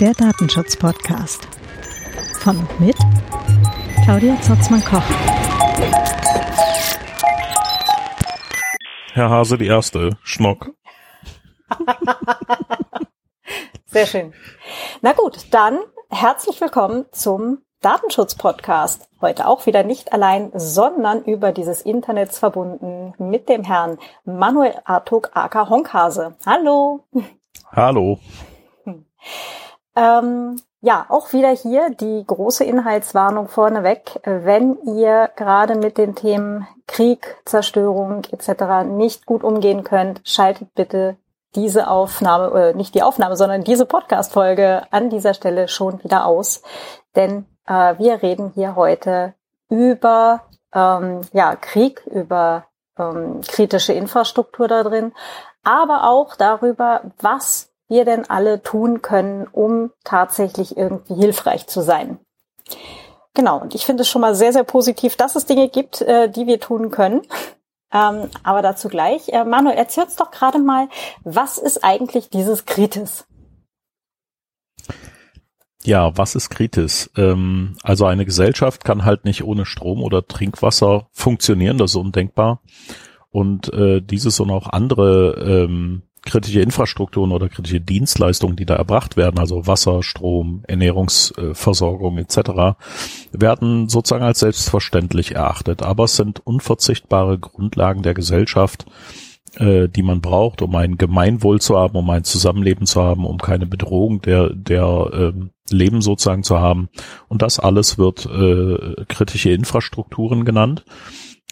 Der Datenschutz-Podcast. Von und mit Claudia Zotzmann-Koch. Herr Hase, die erste. Schnock. Sehr schön. Na gut, dann herzlich willkommen zum Datenschutz-Podcast. Heute auch wieder nicht allein, sondern über dieses Internet verbunden mit dem Herrn Manuel Artuk aka Honkhase. Hallo. Hallo. Ähm, ja, auch wieder hier die große Inhaltswarnung vorneweg. Wenn ihr gerade mit den Themen Krieg, Zerstörung etc. nicht gut umgehen könnt, schaltet bitte diese Aufnahme, äh, nicht die Aufnahme, sondern diese Podcast-Folge an dieser Stelle schon wieder aus. Denn äh, wir reden hier heute über ähm, ja, Krieg, über ähm, kritische Infrastruktur da drin, aber auch darüber, was wir denn alle tun können, um tatsächlich irgendwie hilfreich zu sein. Genau, und ich finde es schon mal sehr, sehr positiv, dass es Dinge gibt, äh, die wir tun können. Ähm, aber dazu gleich. Äh, Manuel, erzähl uns doch gerade mal, was ist eigentlich dieses Kritis? Ja, was ist Kritis? Ähm, also eine Gesellschaft kann halt nicht ohne Strom oder Trinkwasser funktionieren, das ist undenkbar. Und äh, dieses und auch andere ähm, kritische Infrastrukturen oder kritische Dienstleistungen, die da erbracht werden, also Wasser, Strom, Ernährungsversorgung etc., werden sozusagen als selbstverständlich erachtet. Aber es sind unverzichtbare Grundlagen der Gesellschaft, äh, die man braucht, um ein Gemeinwohl zu haben, um ein Zusammenleben zu haben, um keine Bedrohung der, der äh, Leben sozusagen zu haben. Und das alles wird äh, kritische Infrastrukturen genannt.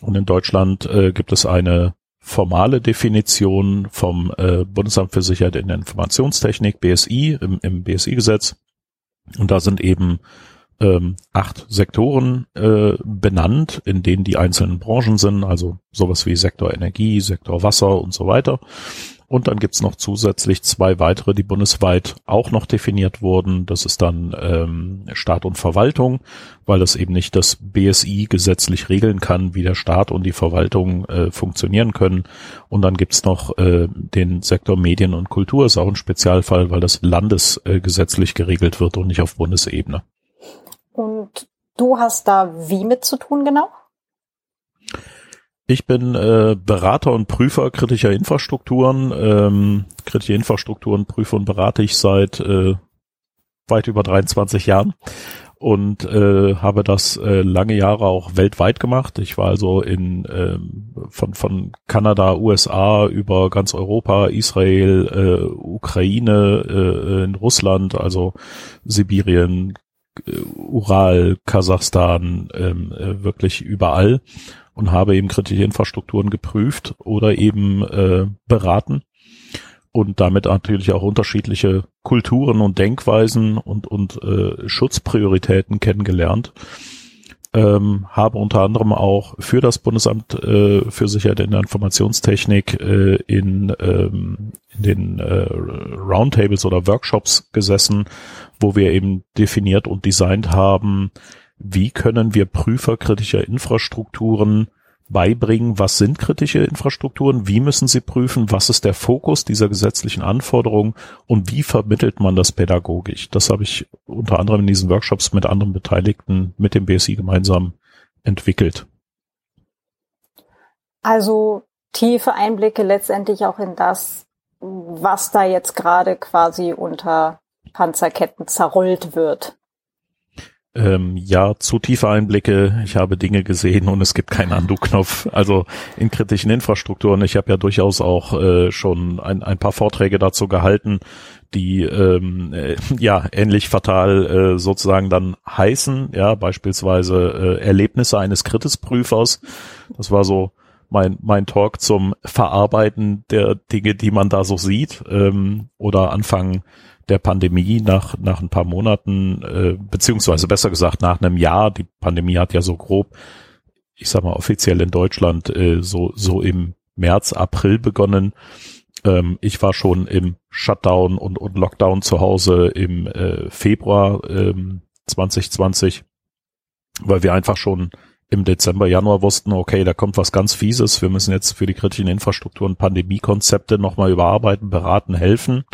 Und in Deutschland äh, gibt es eine formale Definition vom äh, Bundesamt für Sicherheit in der Informationstechnik, BSI, im, im BSI-Gesetz. Und da sind eben ähm, acht Sektoren äh, benannt, in denen die einzelnen Branchen sind, also sowas wie Sektor Energie, Sektor Wasser und so weiter. Und dann gibt's noch zusätzlich zwei weitere, die bundesweit auch noch definiert wurden. Das ist dann ähm, Staat und Verwaltung, weil das eben nicht das BSI gesetzlich regeln kann, wie der Staat und die Verwaltung äh, funktionieren können. Und dann gibt's noch äh, den Sektor Medien und Kultur, ist auch ein Spezialfall, weil das landesgesetzlich äh, geregelt wird und nicht auf Bundesebene. Und du hast da wie mit zu tun genau? Ich bin äh, Berater und Prüfer kritischer Infrastrukturen. Ähm, kritische Infrastrukturen prüfe und berate ich seit äh, weit über 23 Jahren und äh, habe das äh, lange Jahre auch weltweit gemacht. Ich war also in ähm, von von Kanada, USA über ganz Europa, Israel, äh, Ukraine, äh, in Russland, also Sibirien, äh, Ural, Kasachstan, ähm, äh, wirklich überall und habe eben kritische Infrastrukturen geprüft oder eben äh, beraten und damit natürlich auch unterschiedliche Kulturen und Denkweisen und, und äh, Schutzprioritäten kennengelernt. Ähm, habe unter anderem auch für das Bundesamt äh, für Sicherheit in der Informationstechnik äh, in, ähm, in den äh, Roundtables oder Workshops gesessen, wo wir eben definiert und designt haben, wie können wir Prüfer kritischer Infrastrukturen beibringen, was sind kritische Infrastrukturen, wie müssen sie prüfen, was ist der Fokus dieser gesetzlichen Anforderungen und wie vermittelt man das pädagogisch. Das habe ich unter anderem in diesen Workshops mit anderen Beteiligten mit dem BSI gemeinsam entwickelt. Also tiefe Einblicke letztendlich auch in das, was da jetzt gerade quasi unter Panzerketten zerrollt wird. Ähm, ja, zu tiefe Einblicke. Ich habe Dinge gesehen und es gibt keinen Undo-Knopf. Also in kritischen Infrastrukturen. Ich habe ja durchaus auch äh, schon ein, ein paar Vorträge dazu gehalten, die ähm, äh, ja ähnlich fatal äh, sozusagen dann heißen. Ja, beispielsweise äh, Erlebnisse eines Kritisprüfers. Das war so mein, mein Talk zum Verarbeiten der Dinge, die man da so sieht. Ähm, oder anfangen der Pandemie nach, nach ein paar Monaten, äh, beziehungsweise besser gesagt nach einem Jahr, die Pandemie hat ja so grob, ich sag mal offiziell in Deutschland, äh, so, so im März, April begonnen. Ähm, ich war schon im Shutdown und, und Lockdown zu Hause im äh, Februar ähm, 2020, weil wir einfach schon im Dezember, Januar wussten, okay, da kommt was ganz Fieses, wir müssen jetzt für die kritischen Infrastrukturen Pandemiekonzepte nochmal überarbeiten, beraten, helfen.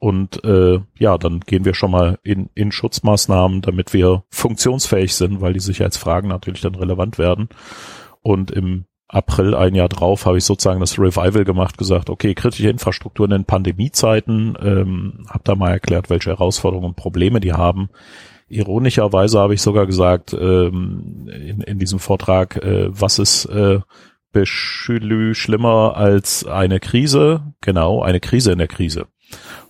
Und äh, ja, dann gehen wir schon mal in, in Schutzmaßnahmen, damit wir funktionsfähig sind, weil die Sicherheitsfragen natürlich dann relevant werden. Und im April, ein Jahr drauf, habe ich sozusagen das Revival gemacht, gesagt, okay, kritische Infrastrukturen in Pandemiezeiten, ähm, habe da mal erklärt, welche Herausforderungen und Probleme die haben. Ironischerweise habe ich sogar gesagt ähm, in, in diesem Vortrag, äh, was ist äh, Beschülü schlimmer als eine Krise? Genau, eine Krise in der Krise.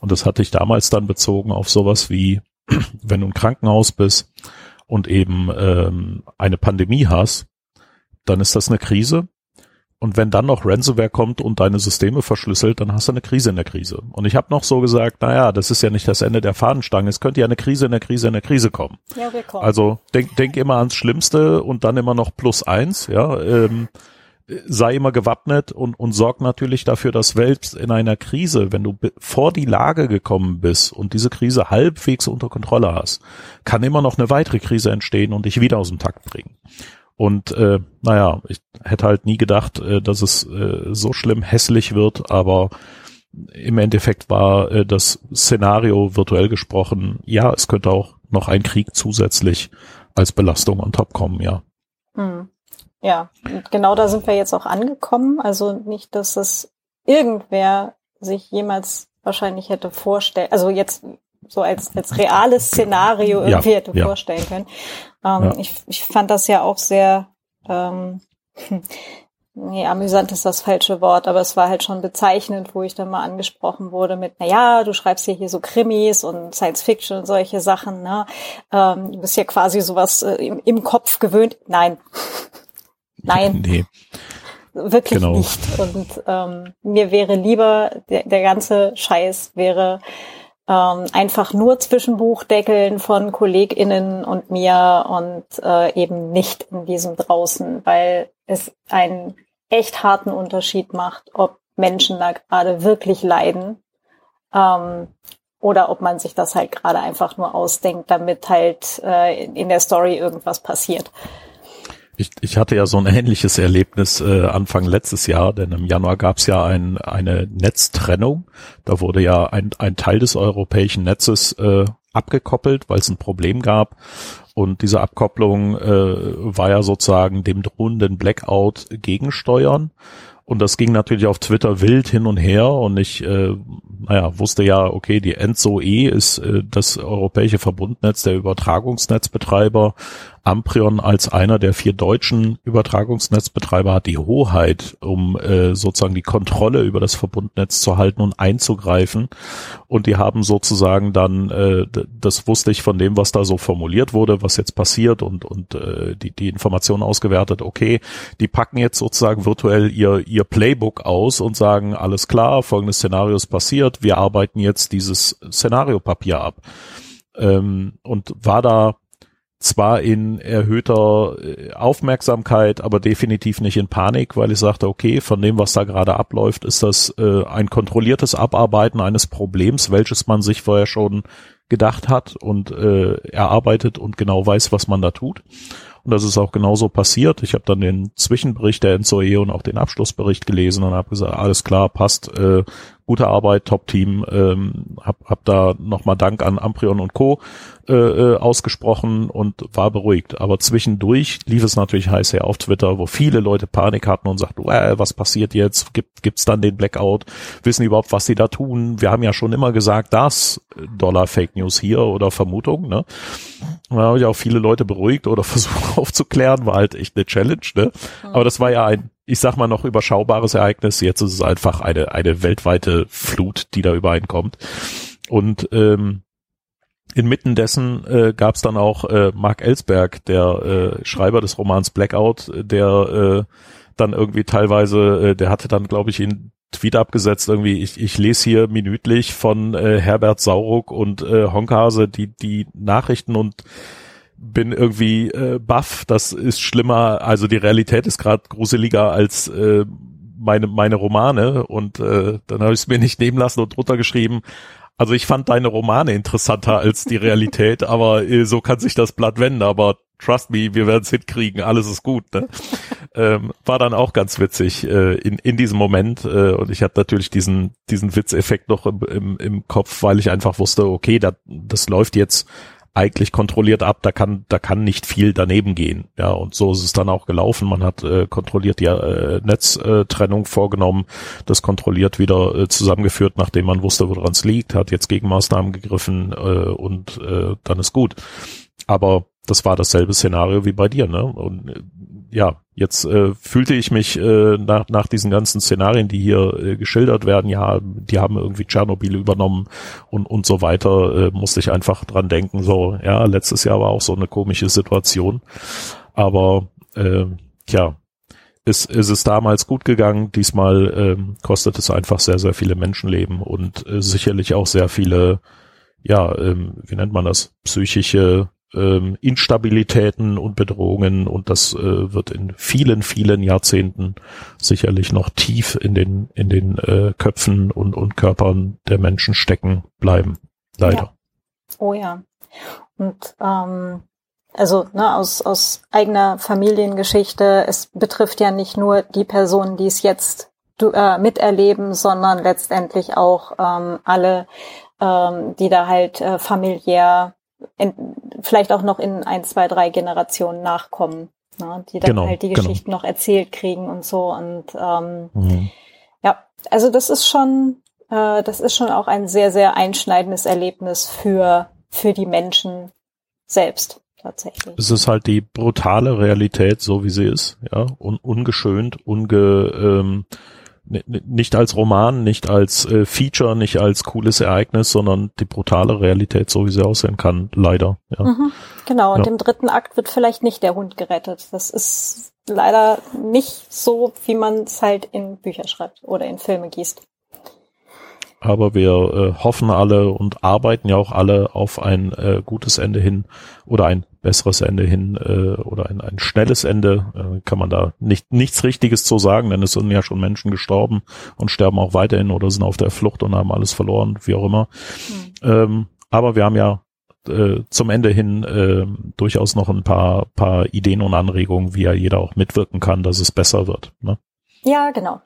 Und das hatte ich damals dann bezogen auf sowas wie, wenn du im Krankenhaus bist und eben ähm, eine Pandemie hast, dann ist das eine Krise. Und wenn dann noch Ransomware kommt und deine Systeme verschlüsselt, dann hast du eine Krise in der Krise. Und ich habe noch so gesagt, naja, das ist ja nicht das Ende der Fahnenstange. Es könnte ja eine Krise in der Krise in der Krise kommen. Ja, wir kommen. Also denk, denk immer ans Schlimmste und dann immer noch plus eins, ja. Ähm, sei immer gewappnet und, und sorg natürlich dafür, dass selbst in einer Krise, wenn du vor die Lage gekommen bist und diese Krise halbwegs unter Kontrolle hast, kann immer noch eine weitere Krise entstehen und dich wieder aus dem Takt bringen. Und äh, naja, ich hätte halt nie gedacht, äh, dass es äh, so schlimm hässlich wird, aber im Endeffekt war äh, das Szenario virtuell gesprochen, ja, es könnte auch noch ein Krieg zusätzlich als Belastung on top kommen, ja. Hm. Ja, genau da sind wir jetzt auch angekommen. Also nicht, dass es irgendwer sich jemals wahrscheinlich hätte vorstellen, also jetzt so als, als reales Szenario irgendwie ja, hätte ja. vorstellen können. Ähm, ja. ich, ich fand das ja auch sehr, ähm, nee, amüsant ist das falsche Wort, aber es war halt schon bezeichnend, wo ich dann mal angesprochen wurde mit, na ja, du schreibst ja hier so Krimis und Science Fiction und solche Sachen, ne? Ähm, du bist ja quasi sowas äh, im, im Kopf gewöhnt. Nein. Nein. Nee. Wirklich genau. nicht. Und ähm, mir wäre lieber, der, der ganze Scheiß wäre ähm, einfach nur Zwischenbuchdeckeln von KollegInnen und mir und äh, eben nicht in diesem draußen, weil es einen echt harten Unterschied macht, ob Menschen da gerade wirklich leiden ähm, oder ob man sich das halt gerade einfach nur ausdenkt, damit halt äh, in der Story irgendwas passiert. Ich, ich hatte ja so ein ähnliches Erlebnis äh, Anfang letztes Jahr, denn im Januar gab es ja ein, eine Netztrennung. Da wurde ja ein, ein Teil des europäischen Netzes äh, abgekoppelt, weil es ein Problem gab. Und diese Abkopplung äh, war ja sozusagen dem drohenden Blackout gegensteuern. Und das ging natürlich auf Twitter wild hin und her und ich, äh, naja, wusste ja, okay, die ENSO-E ist äh, das europäische Verbundnetz der Übertragungsnetzbetreiber Amprion als einer der vier deutschen Übertragungsnetzbetreiber hat die Hoheit, um äh, sozusagen die Kontrolle über das Verbundnetz zu halten und einzugreifen. Und die haben sozusagen dann, äh, das wusste ich von dem, was da so formuliert wurde, was jetzt passiert und, und äh, die, die Information ausgewertet, okay, die packen jetzt sozusagen virtuell ihr, ihr Playbook aus und sagen, alles klar, folgendes Szenario ist passiert, wir arbeiten jetzt dieses Szenariopapier ab. Ähm, und war da zwar in erhöhter äh, Aufmerksamkeit, aber definitiv nicht in Panik, weil ich sagte, okay, von dem, was da gerade abläuft, ist das äh, ein kontrolliertes Abarbeiten eines Problems, welches man sich vorher schon gedacht hat und äh, erarbeitet und genau weiß, was man da tut. Das ist auch genauso passiert. Ich habe dann den Zwischenbericht der NSOE und auch den Abschlussbericht gelesen und habe gesagt, alles klar, passt, äh, gute Arbeit, Top-Team. Ähm, hab, hab da nochmal Dank an Amprion und Co. Äh, äh, ausgesprochen und war beruhigt. Aber zwischendurch lief es natürlich heiß her auf Twitter, wo viele Leute Panik hatten und sagten, äh, was passiert jetzt? Gibt gibt's dann den Blackout? Wissen die überhaupt, was sie da tun? Wir haben ja schon immer gesagt, das Dollar Fake News hier oder Vermutung. Ne? Da habe ich auch viele Leute beruhigt oder versucht aufzuklären, war halt echt eine Challenge. Ne? Aber das war ja ein ich sag mal noch überschaubares Ereignis. Jetzt ist es einfach eine, eine weltweite Flut, die da übereinkommt. Und ähm, inmitten dessen äh, gab es dann auch äh, Mark Ellsberg, der äh, Schreiber des Romans Blackout, der äh, dann irgendwie teilweise, äh, der hatte dann, glaube ich, ihn Tweet abgesetzt, irgendwie, ich, ich lese hier minütlich von äh, Herbert Sauruck und äh, Honkase die, die Nachrichten und bin irgendwie äh, baff. Das ist schlimmer. Also die Realität ist gerade gruseliger als äh, meine meine Romane. Und äh, dann habe ich es mir nicht nehmen lassen und drunter geschrieben. Also ich fand deine Romane interessanter als die Realität, aber äh, so kann sich das Blatt wenden. Aber trust me, wir werden es hinkriegen, alles ist gut. Ne? ähm, war dann auch ganz witzig äh, in, in diesem Moment äh, und ich hatte natürlich diesen, diesen Witzeffekt noch im, im, im Kopf, weil ich einfach wusste, okay, da, das läuft jetzt eigentlich kontrolliert ab, da kann, da kann nicht viel daneben gehen. Ja, und so ist es dann auch gelaufen. Man hat äh, kontrolliert die äh, Netztrennung vorgenommen, das kontrolliert wieder äh, zusammengeführt, nachdem man wusste, woran es liegt, hat jetzt Gegenmaßnahmen gegriffen äh, und äh, dann ist gut. Aber das war dasselbe Szenario wie bei dir, ne? Und äh, ja, jetzt äh, fühlte ich mich äh, nach, nach diesen ganzen Szenarien, die hier äh, geschildert werden, ja, die haben irgendwie Tschernobyl übernommen und, und so weiter, äh, musste ich einfach dran denken, so, ja, letztes Jahr war auch so eine komische Situation. Aber äh, ja, ist, ist es damals gut gegangen. Diesmal ähm, kostet es einfach sehr, sehr viele Menschenleben und äh, sicherlich auch sehr viele, ja, ähm, wie nennt man das, psychische ähm, Instabilitäten und Bedrohungen und das äh, wird in vielen, vielen Jahrzehnten sicherlich noch tief in den, in den äh, Köpfen und, und Körpern der Menschen stecken bleiben. Leider. Ja. Oh ja. Und ähm, also ne, aus, aus eigener Familiengeschichte, es betrifft ja nicht nur die Personen, die es jetzt äh, miterleben, sondern letztendlich auch ähm, alle, ähm, die da halt äh, familiär in, vielleicht auch noch in ein, zwei, drei Generationen nachkommen, ne, die dann genau, halt die genau. Geschichten genau. noch erzählt kriegen und so. Und ähm, mhm. ja, also das ist schon, äh, das ist schon auch ein sehr, sehr einschneidendes Erlebnis für, für die Menschen selbst. Tatsächlich. Es ist halt die brutale Realität, so wie sie ist, ja, un ungeschönt, unge, ähm, nicht als Roman, nicht als äh, Feature, nicht als cooles Ereignis, sondern die brutale Realität, so wie sie aussehen kann, leider. Ja. Mhm, genau, und ja. im dritten Akt wird vielleicht nicht der Hund gerettet. Das ist leider nicht so, wie man es halt in Bücher schreibt oder in Filme gießt aber wir äh, hoffen alle und arbeiten ja auch alle auf ein äh, gutes Ende hin oder ein besseres Ende hin äh, oder ein, ein schnelles Ende. Äh, kann man da nicht nichts Richtiges zu sagen, denn es sind ja schon Menschen gestorben und sterben auch weiterhin oder sind auf der Flucht und haben alles verloren, wie auch immer. Mhm. Ähm, aber wir haben ja äh, zum Ende hin äh, durchaus noch ein paar, paar Ideen und Anregungen, wie ja jeder auch mitwirken kann, dass es besser wird. Ne? Ja, genau.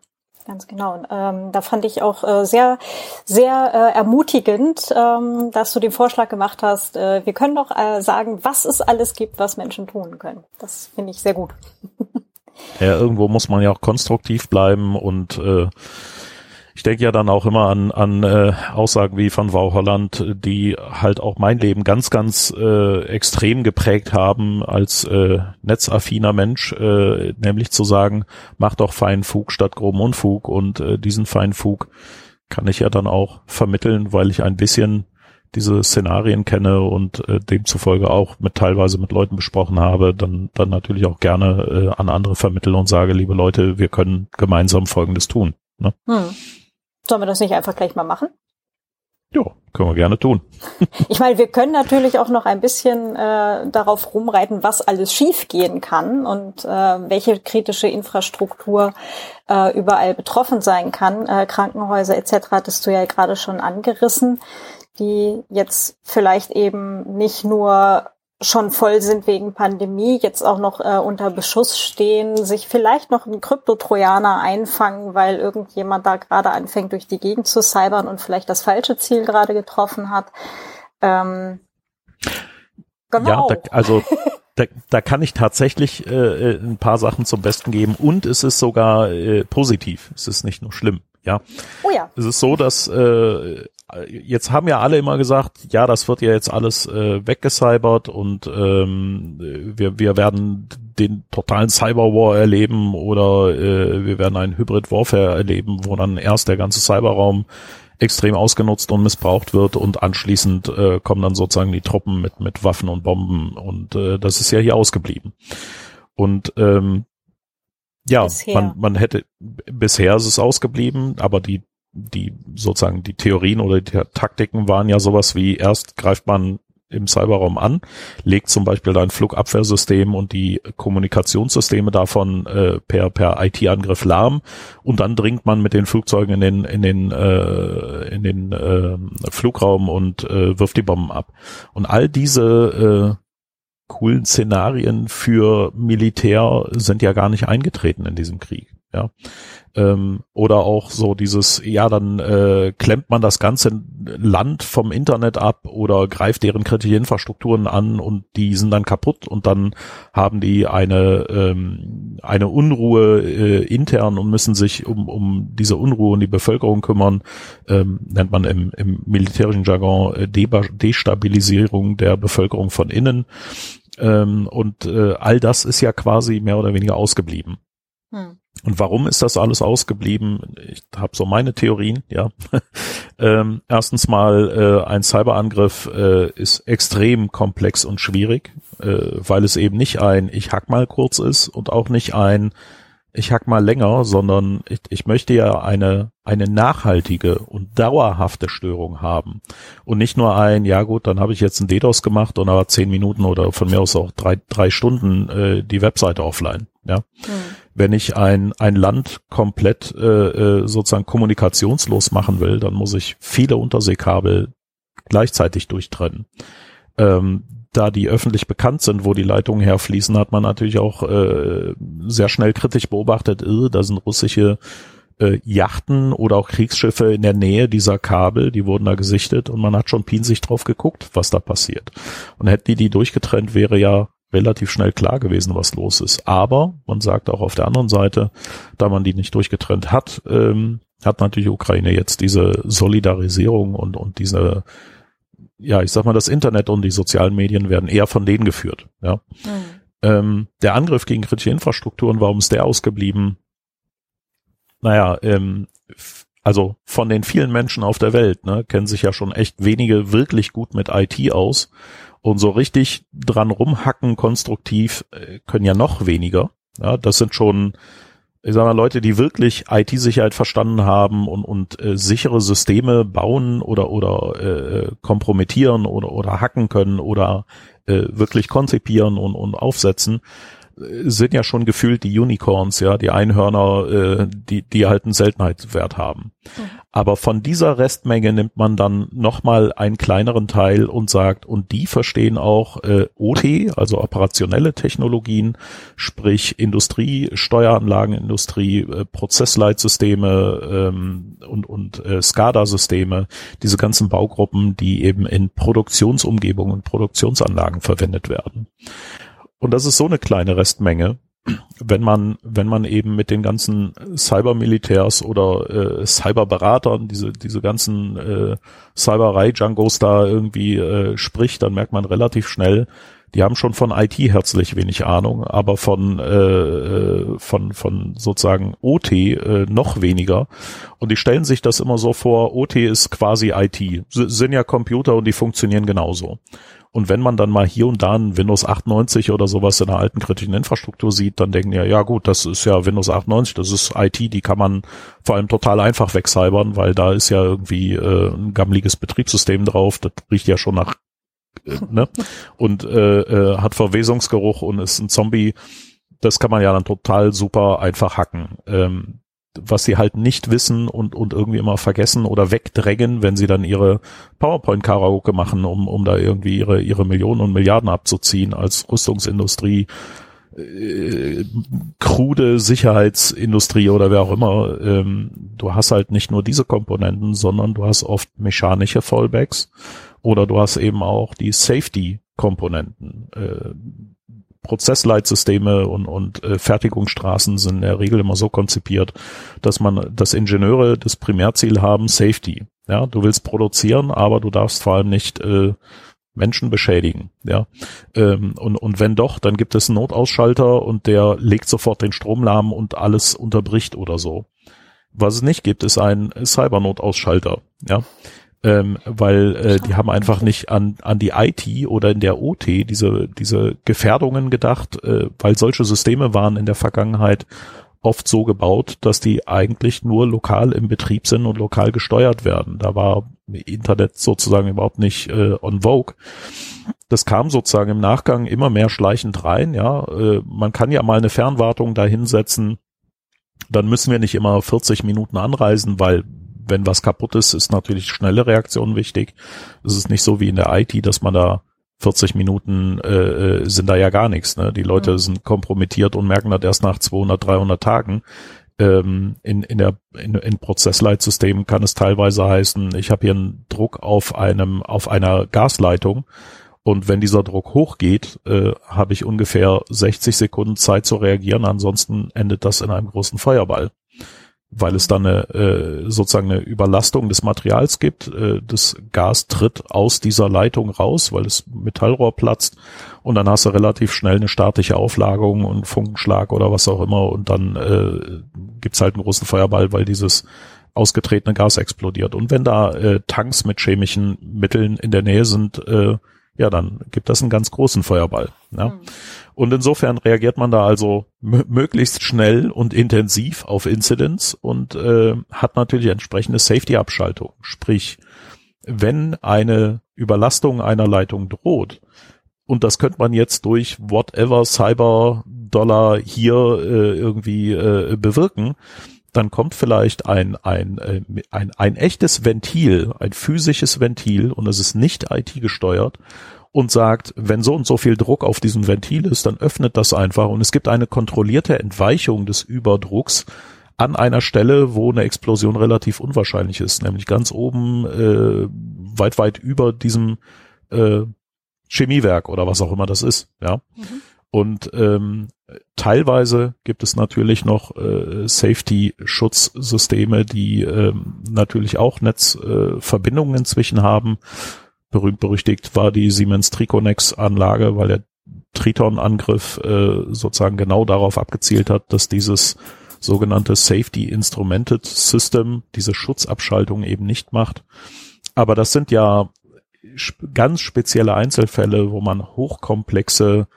Ganz genau. Ähm, da fand ich auch äh, sehr, sehr äh, ermutigend, ähm, dass du den Vorschlag gemacht hast. Äh, wir können doch äh, sagen, was es alles gibt, was Menschen tun können. Das finde ich sehr gut. ja, irgendwo muss man ja auch konstruktiv bleiben und äh, ich denke ja dann auch immer an, an äh, Aussagen wie von Wau Holland, die halt auch mein Leben ganz, ganz äh, extrem geprägt haben als äh, netzaffiner Mensch, äh, nämlich zu sagen, mach doch feinen Fug statt groben Unfug und äh, diesen feinen Fug kann ich ja dann auch vermitteln, weil ich ein bisschen diese Szenarien kenne und äh, demzufolge auch mit teilweise mit Leuten besprochen habe, dann dann natürlich auch gerne äh, an andere vermitteln und sage, liebe Leute, wir können gemeinsam Folgendes tun. Ne? Hm. Sollen wir das nicht einfach gleich mal machen? Ja, können wir gerne tun. ich meine, wir können natürlich auch noch ein bisschen äh, darauf rumreiten, was alles schiefgehen kann und äh, welche kritische Infrastruktur äh, überall betroffen sein kann. Äh, Krankenhäuser etc. hattest du ja gerade schon angerissen, die jetzt vielleicht eben nicht nur schon voll sind wegen Pandemie, jetzt auch noch äh, unter Beschuss stehen, sich vielleicht noch einen Kryptotrojaner einfangen, weil irgendjemand da gerade anfängt, durch die Gegend zu cybern und vielleicht das falsche Ziel gerade getroffen hat. Ähm, genau. Ja, da, also da, da kann ich tatsächlich äh, äh, ein paar Sachen zum Besten geben und es ist sogar äh, positiv. Es ist nicht nur schlimm. Ja. Oh ja. Es ist so, dass äh, jetzt haben ja alle immer gesagt, ja, das wird ja jetzt alles äh, weggecybert und ähm, wir, wir werden den totalen Cyberwar erleben oder äh, wir werden einen Hybrid Warfare erleben, wo dann erst der ganze Cyberraum extrem ausgenutzt und missbraucht wird und anschließend äh, kommen dann sozusagen die Truppen mit mit Waffen und Bomben und äh, das ist ja hier ausgeblieben. Und ähm, ja, man, man hätte bisher ist es ausgeblieben, aber die die sozusagen die Theorien oder die Taktiken waren ja sowas wie erst greift man im Cyberraum an, legt zum Beispiel ein Flugabwehrsystem und die Kommunikationssysteme davon äh, per per IT-Angriff lahm und dann dringt man mit den Flugzeugen in den in den äh, in den äh, Flugraum und äh, wirft die Bomben ab. Und all diese äh, coolen Szenarien für Militär sind ja gar nicht eingetreten in diesem Krieg. Ja, ähm, oder auch so dieses, ja, dann äh, klemmt man das ganze Land vom Internet ab oder greift deren kritische Infrastrukturen an und die sind dann kaputt und dann haben die eine ähm, eine Unruhe äh, intern und müssen sich um um diese Unruhe und die Bevölkerung kümmern, ähm, nennt man im, im militärischen Jargon äh, Destabilisierung der Bevölkerung von innen. Ähm, und äh, all das ist ja quasi mehr oder weniger ausgeblieben. Hm. Und warum ist das alles ausgeblieben? Ich habe so meine Theorien, ja. ähm, erstens mal, äh, ein Cyberangriff äh, ist extrem komplex und schwierig, äh, weil es eben nicht ein Ich hack mal kurz ist und auch nicht ein Ich hack mal länger, sondern ich, ich möchte ja eine, eine nachhaltige und dauerhafte Störung haben. Und nicht nur ein, ja gut, dann habe ich jetzt ein DDoS gemacht und aber zehn Minuten oder von mir aus auch drei, drei Stunden äh, die Webseite offline. Ja. Mhm wenn ich ein, ein Land komplett äh, äh, sozusagen kommunikationslos machen will, dann muss ich viele Unterseekabel gleichzeitig durchtrennen. Ähm, da die öffentlich bekannt sind, wo die Leitungen herfließen, hat man natürlich auch äh, sehr schnell kritisch beobachtet, äh, da sind russische äh, Yachten oder auch Kriegsschiffe in der Nähe dieser Kabel, die wurden da gesichtet und man hat schon pinsig drauf geguckt, was da passiert. Und hätten die die durchgetrennt, wäre ja relativ schnell klar gewesen, was los ist. Aber man sagt auch auf der anderen Seite, da man die nicht durchgetrennt hat, ähm, hat natürlich Ukraine jetzt diese Solidarisierung und, und diese, ja, ich sag mal, das Internet und die sozialen Medien werden eher von denen geführt. Ja. Mhm. Ähm, der Angriff gegen kritische Infrastrukturen, warum ist der ausgeblieben? Naja, ähm, also von den vielen Menschen auf der Welt, ne, kennen sich ja schon echt wenige wirklich gut mit IT aus. Und so richtig dran rumhacken konstruktiv äh, können ja noch weniger. Ja, das sind schon, ich sag mal, Leute, die wirklich IT-Sicherheit verstanden haben und, und äh, sichere Systeme bauen oder oder äh, kompromittieren oder oder hacken können oder äh, wirklich konzipieren und, und aufsetzen sind ja schon gefühlt die Unicorns, ja, die Einhörner, äh, die, die halt einen Seltenheitswert haben. Mhm. Aber von dieser Restmenge nimmt man dann nochmal einen kleineren Teil und sagt, und die verstehen auch äh, OT, also operationelle Technologien, sprich Industrie, Steueranlagen, Industrie, äh, Prozessleitsysteme ähm, und, und äh, SCADA-Systeme, diese ganzen Baugruppen, die eben in Produktionsumgebungen und Produktionsanlagen verwendet werden. Und das ist so eine kleine Restmenge, wenn man, wenn man eben mit den ganzen Cybermilitärs oder äh, Cyberberatern, diese, diese ganzen äh, Cyberei-Jungos da irgendwie äh, spricht, dann merkt man relativ schnell, die haben schon von IT herzlich wenig Ahnung, aber von, äh, äh von, von sozusagen OT äh, noch weniger. Und die stellen sich das immer so vor, OT ist quasi IT. S sind ja Computer und die funktionieren genauso. Und wenn man dann mal hier und da ein Windows 98 oder sowas in der alten kritischen Infrastruktur sieht, dann denken ja, ja gut, das ist ja Windows 98, das ist IT, die kann man vor allem total einfach wegcybern, weil da ist ja irgendwie äh, ein gammeliges Betriebssystem drauf, das riecht ja schon nach, äh, ne? Und äh, äh, hat Verwesungsgeruch und ist ein Zombie. Das kann man ja dann total super einfach hacken. Ähm, was sie halt nicht wissen und, und irgendwie immer vergessen oder wegdrängen, wenn sie dann ihre PowerPoint-Karaoke machen, um, um da irgendwie ihre, ihre Millionen und Milliarden abzuziehen als Rüstungsindustrie, äh, krude Sicherheitsindustrie oder wer auch immer. Ähm, du hast halt nicht nur diese Komponenten, sondern du hast oft mechanische Fallbacks oder du hast eben auch die Safety-Komponenten. Äh, Prozessleitsysteme und, und äh, Fertigungsstraßen sind in der Regel immer so konzipiert, dass man, dass Ingenieure das Primärziel haben, Safety. Ja, du willst produzieren, aber du darfst vor allem nicht äh, Menschen beschädigen. Ja, ähm, und und wenn doch, dann gibt es einen Notausschalter und der legt sofort den Strom lahm und alles unterbricht oder so. Was es nicht gibt, ist ein Cybernotausschalter. Ja, ähm, weil äh, die haben einfach nicht an, an die IT oder in der OT diese, diese Gefährdungen gedacht, äh, weil solche Systeme waren in der Vergangenheit oft so gebaut, dass die eigentlich nur lokal im Betrieb sind und lokal gesteuert werden. Da war Internet sozusagen überhaupt nicht äh, on vogue. Das kam sozusagen im Nachgang immer mehr schleichend rein. Ja, äh, man kann ja mal eine Fernwartung dahinsetzen. Dann müssen wir nicht immer 40 Minuten anreisen, weil wenn was kaputt ist, ist natürlich schnelle Reaktion wichtig. Es ist nicht so wie in der IT, dass man da 40 Minuten äh, äh, sind da ja gar nichts. Ne? Die Leute mhm. sind kompromittiert und merken das erst nach 200, 300 Tagen. Ähm, in, in, der, in, in Prozessleitsystemen kann es teilweise heißen, ich habe hier einen Druck auf einem auf einer Gasleitung und wenn dieser Druck hochgeht, äh, habe ich ungefähr 60 Sekunden Zeit zu reagieren. Ansonsten endet das in einem großen Feuerball weil es dann eine, äh, sozusagen eine Überlastung des Materials gibt. Äh, das Gas tritt aus dieser Leitung raus, weil das Metallrohr platzt und dann hast du relativ schnell eine statische Auflagerung und Funkenschlag oder was auch immer und dann äh, gibt's halt einen großen Feuerball, weil dieses ausgetretene Gas explodiert. Und wenn da äh, Tanks mit chemischen Mitteln in der Nähe sind, äh, ja, dann gibt das einen ganz großen Feuerball. Ja. Mhm. Und insofern reagiert man da also möglichst schnell und intensiv auf Incidents und äh, hat natürlich entsprechende Safety-Abschaltung. Sprich, wenn eine Überlastung einer Leitung droht, und das könnte man jetzt durch whatever Cyber Dollar hier äh, irgendwie äh, bewirken, dann kommt vielleicht ein, ein, äh, ein, ein echtes Ventil, ein physisches Ventil und es ist nicht IT gesteuert und sagt, wenn so und so viel Druck auf diesem Ventil ist, dann öffnet das einfach und es gibt eine kontrollierte Entweichung des Überdrucks an einer Stelle, wo eine Explosion relativ unwahrscheinlich ist, nämlich ganz oben äh, weit, weit über diesem äh, Chemiewerk oder was auch immer das ist, ja. Mhm. Und ähm, teilweise gibt es natürlich noch äh, Safety-Schutzsysteme, die ähm, natürlich auch Netzverbindungen äh, inzwischen haben berühmt berüchtigt war die Siemens Triconex Anlage, weil der Triton-Angriff äh, sozusagen genau darauf abgezielt hat, dass dieses sogenannte Safety Instrumented System diese Schutzabschaltung eben nicht macht. Aber das sind ja ganz spezielle Einzelfälle, wo man hochkomplexe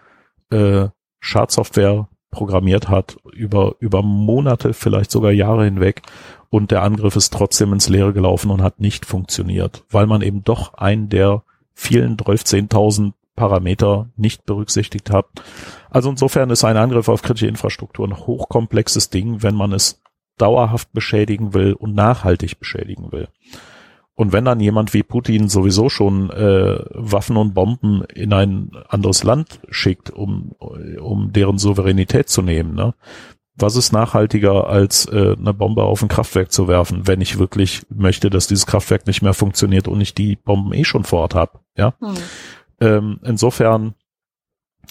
äh, Schadsoftware programmiert hat über über Monate, vielleicht sogar Jahre hinweg und der Angriff ist trotzdem ins Leere gelaufen und hat nicht funktioniert, weil man eben doch einen der vielen 12.000 Parameter nicht berücksichtigt hat. Also insofern ist ein Angriff auf kritische Infrastruktur ein hochkomplexes Ding, wenn man es dauerhaft beschädigen will und nachhaltig beschädigen will. Und wenn dann jemand wie Putin sowieso schon äh, Waffen und Bomben in ein anderes Land schickt, um, um deren Souveränität zu nehmen, ne, was ist nachhaltiger, als äh, eine Bombe auf ein Kraftwerk zu werfen, wenn ich wirklich möchte, dass dieses Kraftwerk nicht mehr funktioniert und ich die Bomben eh schon vor Ort habe. Ja. Hm. Ähm, insofern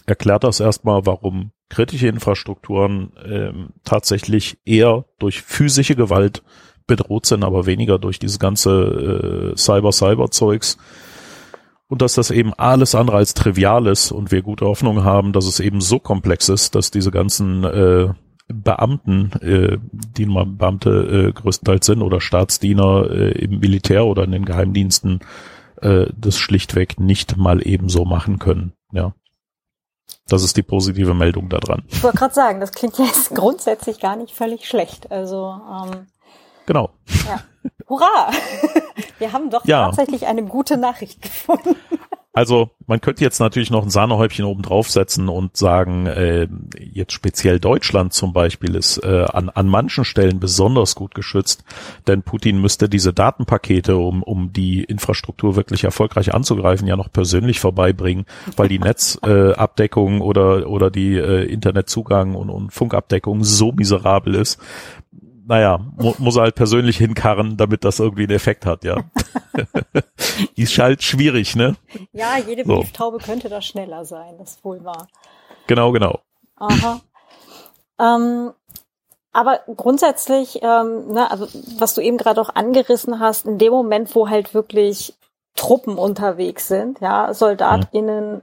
erklärt das erstmal, warum kritische Infrastrukturen ähm, tatsächlich eher durch physische Gewalt bedroht sind, aber weniger durch dieses ganze äh, Cyber-Cyber-Zeugs. Und dass das eben alles andere als trivial ist und wir gute Hoffnung haben, dass es eben so komplex ist, dass diese ganzen äh, Beamten, äh, die man Beamte äh, größtenteils sind oder Staatsdiener äh, im Militär oder in den Geheimdiensten, äh, das schlichtweg nicht mal ebenso machen können. Ja. Das ist die positive Meldung daran. Ich wollte gerade sagen, das klingt jetzt grundsätzlich gar nicht völlig schlecht. Also ähm, genau. Ja. Hurra! Wir haben doch ja. tatsächlich eine gute Nachricht gefunden. Also man könnte jetzt natürlich noch ein Sahnehäubchen oben draufsetzen und sagen, äh, jetzt speziell Deutschland zum Beispiel ist äh, an, an manchen Stellen besonders gut geschützt, denn Putin müsste diese Datenpakete, um, um die Infrastruktur wirklich erfolgreich anzugreifen, ja noch persönlich vorbeibringen, weil die Netzabdeckung äh, oder, oder die äh, Internetzugang und, und Funkabdeckung so miserabel ist, naja, mu muss er halt persönlich hinkarren, damit das irgendwie einen Effekt hat, ja. ist halt schwierig, ne? Ja, jede so. Brieftaube könnte da schneller sein, das ist wohl wahr. Genau, genau. Aha. Ähm, aber grundsätzlich, ähm, ne, also was du eben gerade auch angerissen hast, in dem Moment, wo halt wirklich Truppen unterwegs sind, ja, SoldatInnen mhm.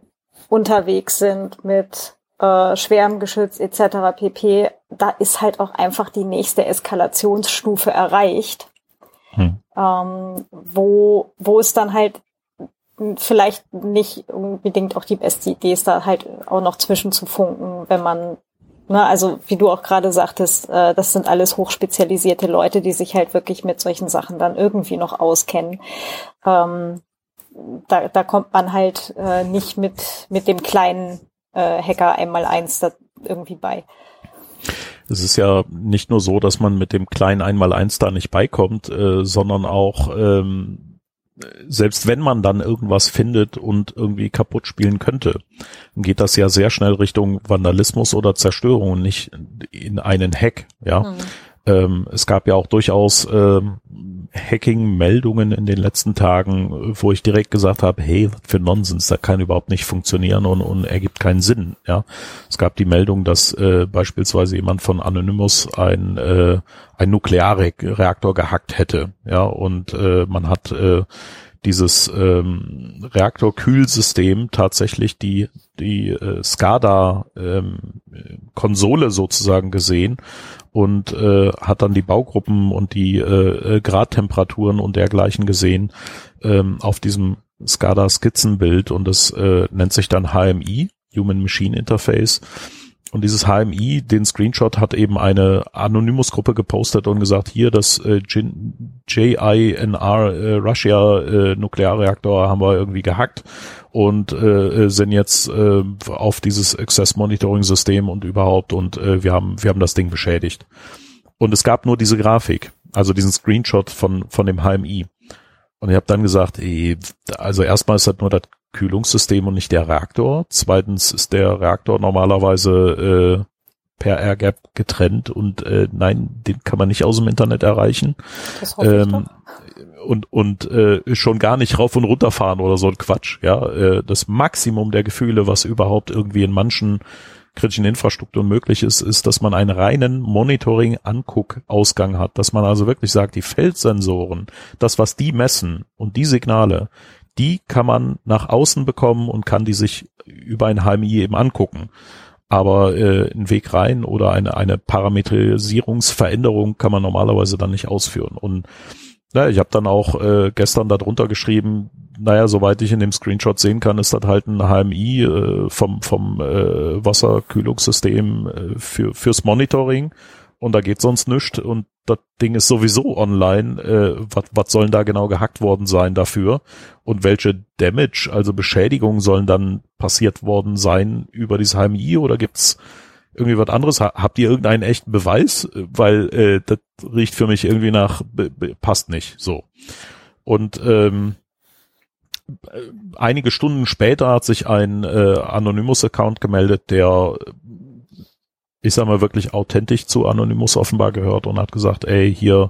unterwegs sind mit äh, schwerem Geschütz etc. pp, da ist halt auch einfach die nächste Eskalationsstufe erreicht, hm. ähm, wo, wo es dann halt vielleicht nicht unbedingt auch die beste Idee ist, da halt auch noch zwischen zu funken, wenn man, ne, also wie du auch gerade sagtest, äh, das sind alles hochspezialisierte Leute, die sich halt wirklich mit solchen Sachen dann irgendwie noch auskennen. Ähm, da, da kommt man halt äh, nicht mit, mit dem kleinen äh, Hacker einmal eins da irgendwie bei. Es ist ja nicht nur so, dass man mit dem kleinen Einmaleins da nicht beikommt, äh, sondern auch ähm, selbst wenn man dann irgendwas findet und irgendwie kaputt spielen könnte, geht das ja sehr schnell Richtung Vandalismus oder Zerstörung und nicht in einen Hack, ja. Mhm. Ähm, es gab ja auch durchaus ähm, Hacking-Meldungen in den letzten Tagen, wo ich direkt gesagt habe, hey, für Nonsens, da kann überhaupt nicht funktionieren und, und ergibt keinen Sinn. Ja, es gab die Meldung, dass äh, beispielsweise jemand von Anonymous ein äh, ein Nuklearreaktor gehackt hätte. Ja, und äh, man hat äh, dieses ähm, Reaktorkühlsystem tatsächlich die die äh, SCADA ähm, Konsole sozusagen gesehen und äh, hat dann die Baugruppen und die äh, äh, Gradtemperaturen und dergleichen gesehen ähm, auf diesem SCADA Skizzenbild und das äh, nennt sich dann HMI Human Machine Interface und dieses HMI, den Screenshot hat eben eine Anonymous-Gruppe gepostet und gesagt, hier das äh, JINR äh, Russia äh, Nuklearreaktor haben wir irgendwie gehackt und äh, sind jetzt äh, auf dieses Access Monitoring System und überhaupt und äh, wir haben wir haben das Ding beschädigt. Und es gab nur diese Grafik, also diesen Screenshot von von dem HMI. Und ich habe dann gesagt, ey, also erstmal ist das nur das Kühlungssystem und nicht der Reaktor. Zweitens ist der Reaktor normalerweise äh, per AirGap getrennt und äh, nein, den kann man nicht aus dem Internet erreichen. Das hoffe ähm, und und äh, schon gar nicht rauf und runter fahren oder so ein Quatsch. Ja, äh, das Maximum der Gefühle, was überhaupt irgendwie in manchen kritischen Infrastrukturen möglich ist, ist, dass man einen reinen Monitoring-Anguck-Ausgang hat, dass man also wirklich sagt, die Feldsensoren, das, was die messen und die Signale, die kann man nach außen bekommen und kann die sich über ein HMI eben angucken. Aber äh, einen Weg rein oder eine, eine Parametrisierungsveränderung kann man normalerweise dann nicht ausführen. Und naja, ich habe dann auch äh, gestern darunter geschrieben, naja, soweit ich in dem Screenshot sehen kann, ist das halt ein HMI äh, vom, vom äh, Wasserkühlungssystem äh, für, fürs Monitoring und da geht sonst nichts und das Ding ist sowieso online. Äh, was, sollen da genau gehackt worden sein dafür? Und welche Damage, also Beschädigungen sollen dann passiert worden sein über dieses HMI oder gibt's irgendwie was anderes? Habt ihr irgendeinen echten Beweis? Weil äh, das riecht für mich irgendwie nach, passt nicht so. Und ähm, einige Stunden später hat sich ein äh, Anonymous-Account gemeldet, der ich sag mal, wirklich authentisch zu Anonymous offenbar gehört und hat gesagt, ey, hier,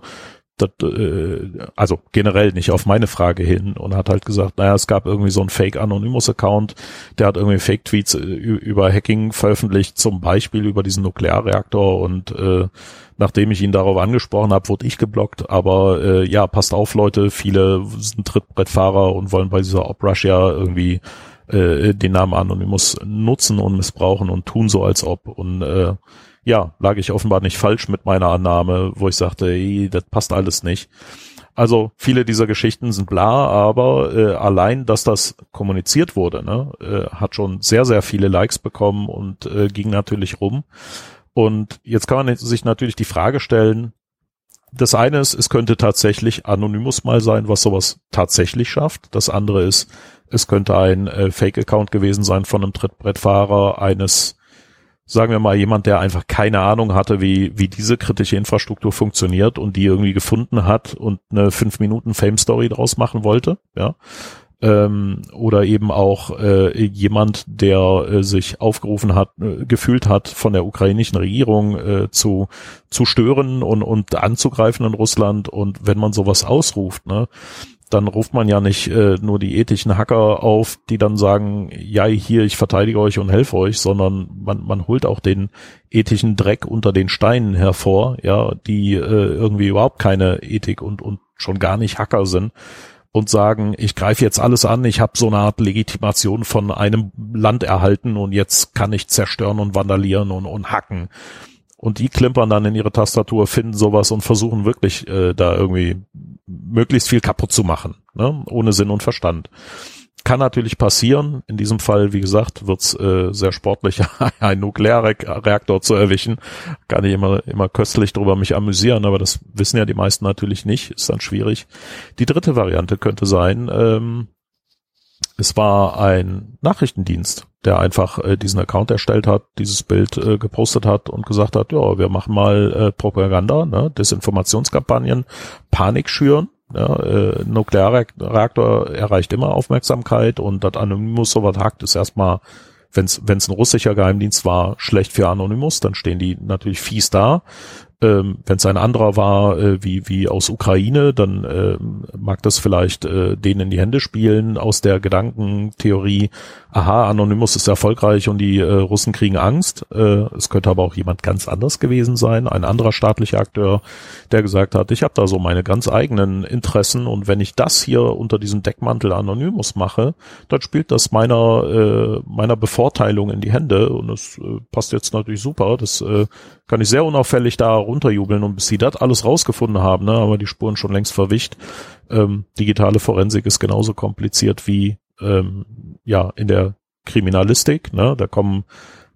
das, äh, also generell nicht auf meine Frage hin und hat halt gesagt, naja, es gab irgendwie so einen Fake Anonymous Account, der hat irgendwie Fake Tweets äh, über Hacking veröffentlicht, zum Beispiel über diesen Nuklearreaktor und äh, nachdem ich ihn darauf angesprochen habe, wurde ich geblockt, aber äh, ja, passt auf Leute, viele sind Trittbrettfahrer und wollen bei dieser Op Russia irgendwie äh, den Namen Anonymous nutzen und missbrauchen und tun so als ob. Und äh, ja, lag ich offenbar nicht falsch mit meiner Annahme, wo ich sagte, ey, das passt alles nicht. Also viele dieser Geschichten sind bla, aber äh, allein, dass das kommuniziert wurde, ne, äh, hat schon sehr, sehr viele Likes bekommen und äh, ging natürlich rum. Und jetzt kann man sich natürlich die Frage stellen, das eine ist, es könnte tatsächlich Anonymous mal sein, was sowas tatsächlich schafft. Das andere ist, es könnte ein äh, Fake-Account gewesen sein von einem Trittbrettfahrer, eines, sagen wir mal, jemand, der einfach keine Ahnung hatte, wie, wie diese kritische Infrastruktur funktioniert und die irgendwie gefunden hat und eine fünf Minuten Fame-Story draus machen wollte, ja. Ähm, oder eben auch äh, jemand, der äh, sich aufgerufen hat, äh, gefühlt hat, von der ukrainischen Regierung äh, zu, zu stören und, und anzugreifen in Russland. Und wenn man sowas ausruft, ne, dann ruft man ja nicht äh, nur die ethischen Hacker auf, die dann sagen, ja, hier, ich verteidige euch und helfe euch, sondern man, man holt auch den ethischen Dreck unter den Steinen hervor, ja, die äh, irgendwie überhaupt keine Ethik und, und schon gar nicht Hacker sind und sagen, ich greife jetzt alles an, ich habe so eine Art Legitimation von einem Land erhalten und jetzt kann ich zerstören und vandalieren und, und hacken. Und die klimpern dann in ihre Tastatur, finden sowas und versuchen wirklich äh, da irgendwie möglichst viel kaputt zu machen, ne? ohne Sinn und Verstand. Kann natürlich passieren. In diesem Fall, wie gesagt, wird's äh, sehr sportlich, einen Nuklearreaktor zu erwischen. Kann ich immer, immer köstlich darüber mich amüsieren, aber das wissen ja die meisten natürlich nicht. Ist dann schwierig. Die dritte Variante könnte sein, ähm, es war ein Nachrichtendienst, der einfach äh, diesen Account erstellt hat, dieses Bild äh, gepostet hat und gesagt hat, ja, wir machen mal äh, Propaganda, ne, Desinformationskampagnen, Panik schüren, Ja, äh, Nuklearreaktor erreicht immer Aufmerksamkeit und das Anonymous sowas hackt ist erstmal, wenn es ein russischer Geheimdienst war, schlecht für Anonymous, dann stehen die natürlich fies da ähm, wenn es ein anderer war, äh, wie, wie aus Ukraine, dann äh, mag das vielleicht äh, denen in die Hände spielen aus der Gedankentheorie, aha, Anonymous ist erfolgreich und die äh, Russen kriegen Angst. Äh, es könnte aber auch jemand ganz anders gewesen sein, ein anderer staatlicher Akteur, der gesagt hat, ich habe da so meine ganz eigenen Interessen und wenn ich das hier unter diesem Deckmantel Anonymous mache, dann spielt das meiner, äh, meiner Bevorteilung in die Hände und das äh, passt jetzt natürlich super. Das äh, kann ich sehr unauffällig da runterjubeln und bis sie das alles rausgefunden haben, ne, aber die Spuren schon längst verwischt. Ähm, digitale Forensik ist genauso kompliziert wie ähm, ja in der Kriminalistik. Ne? Da kommen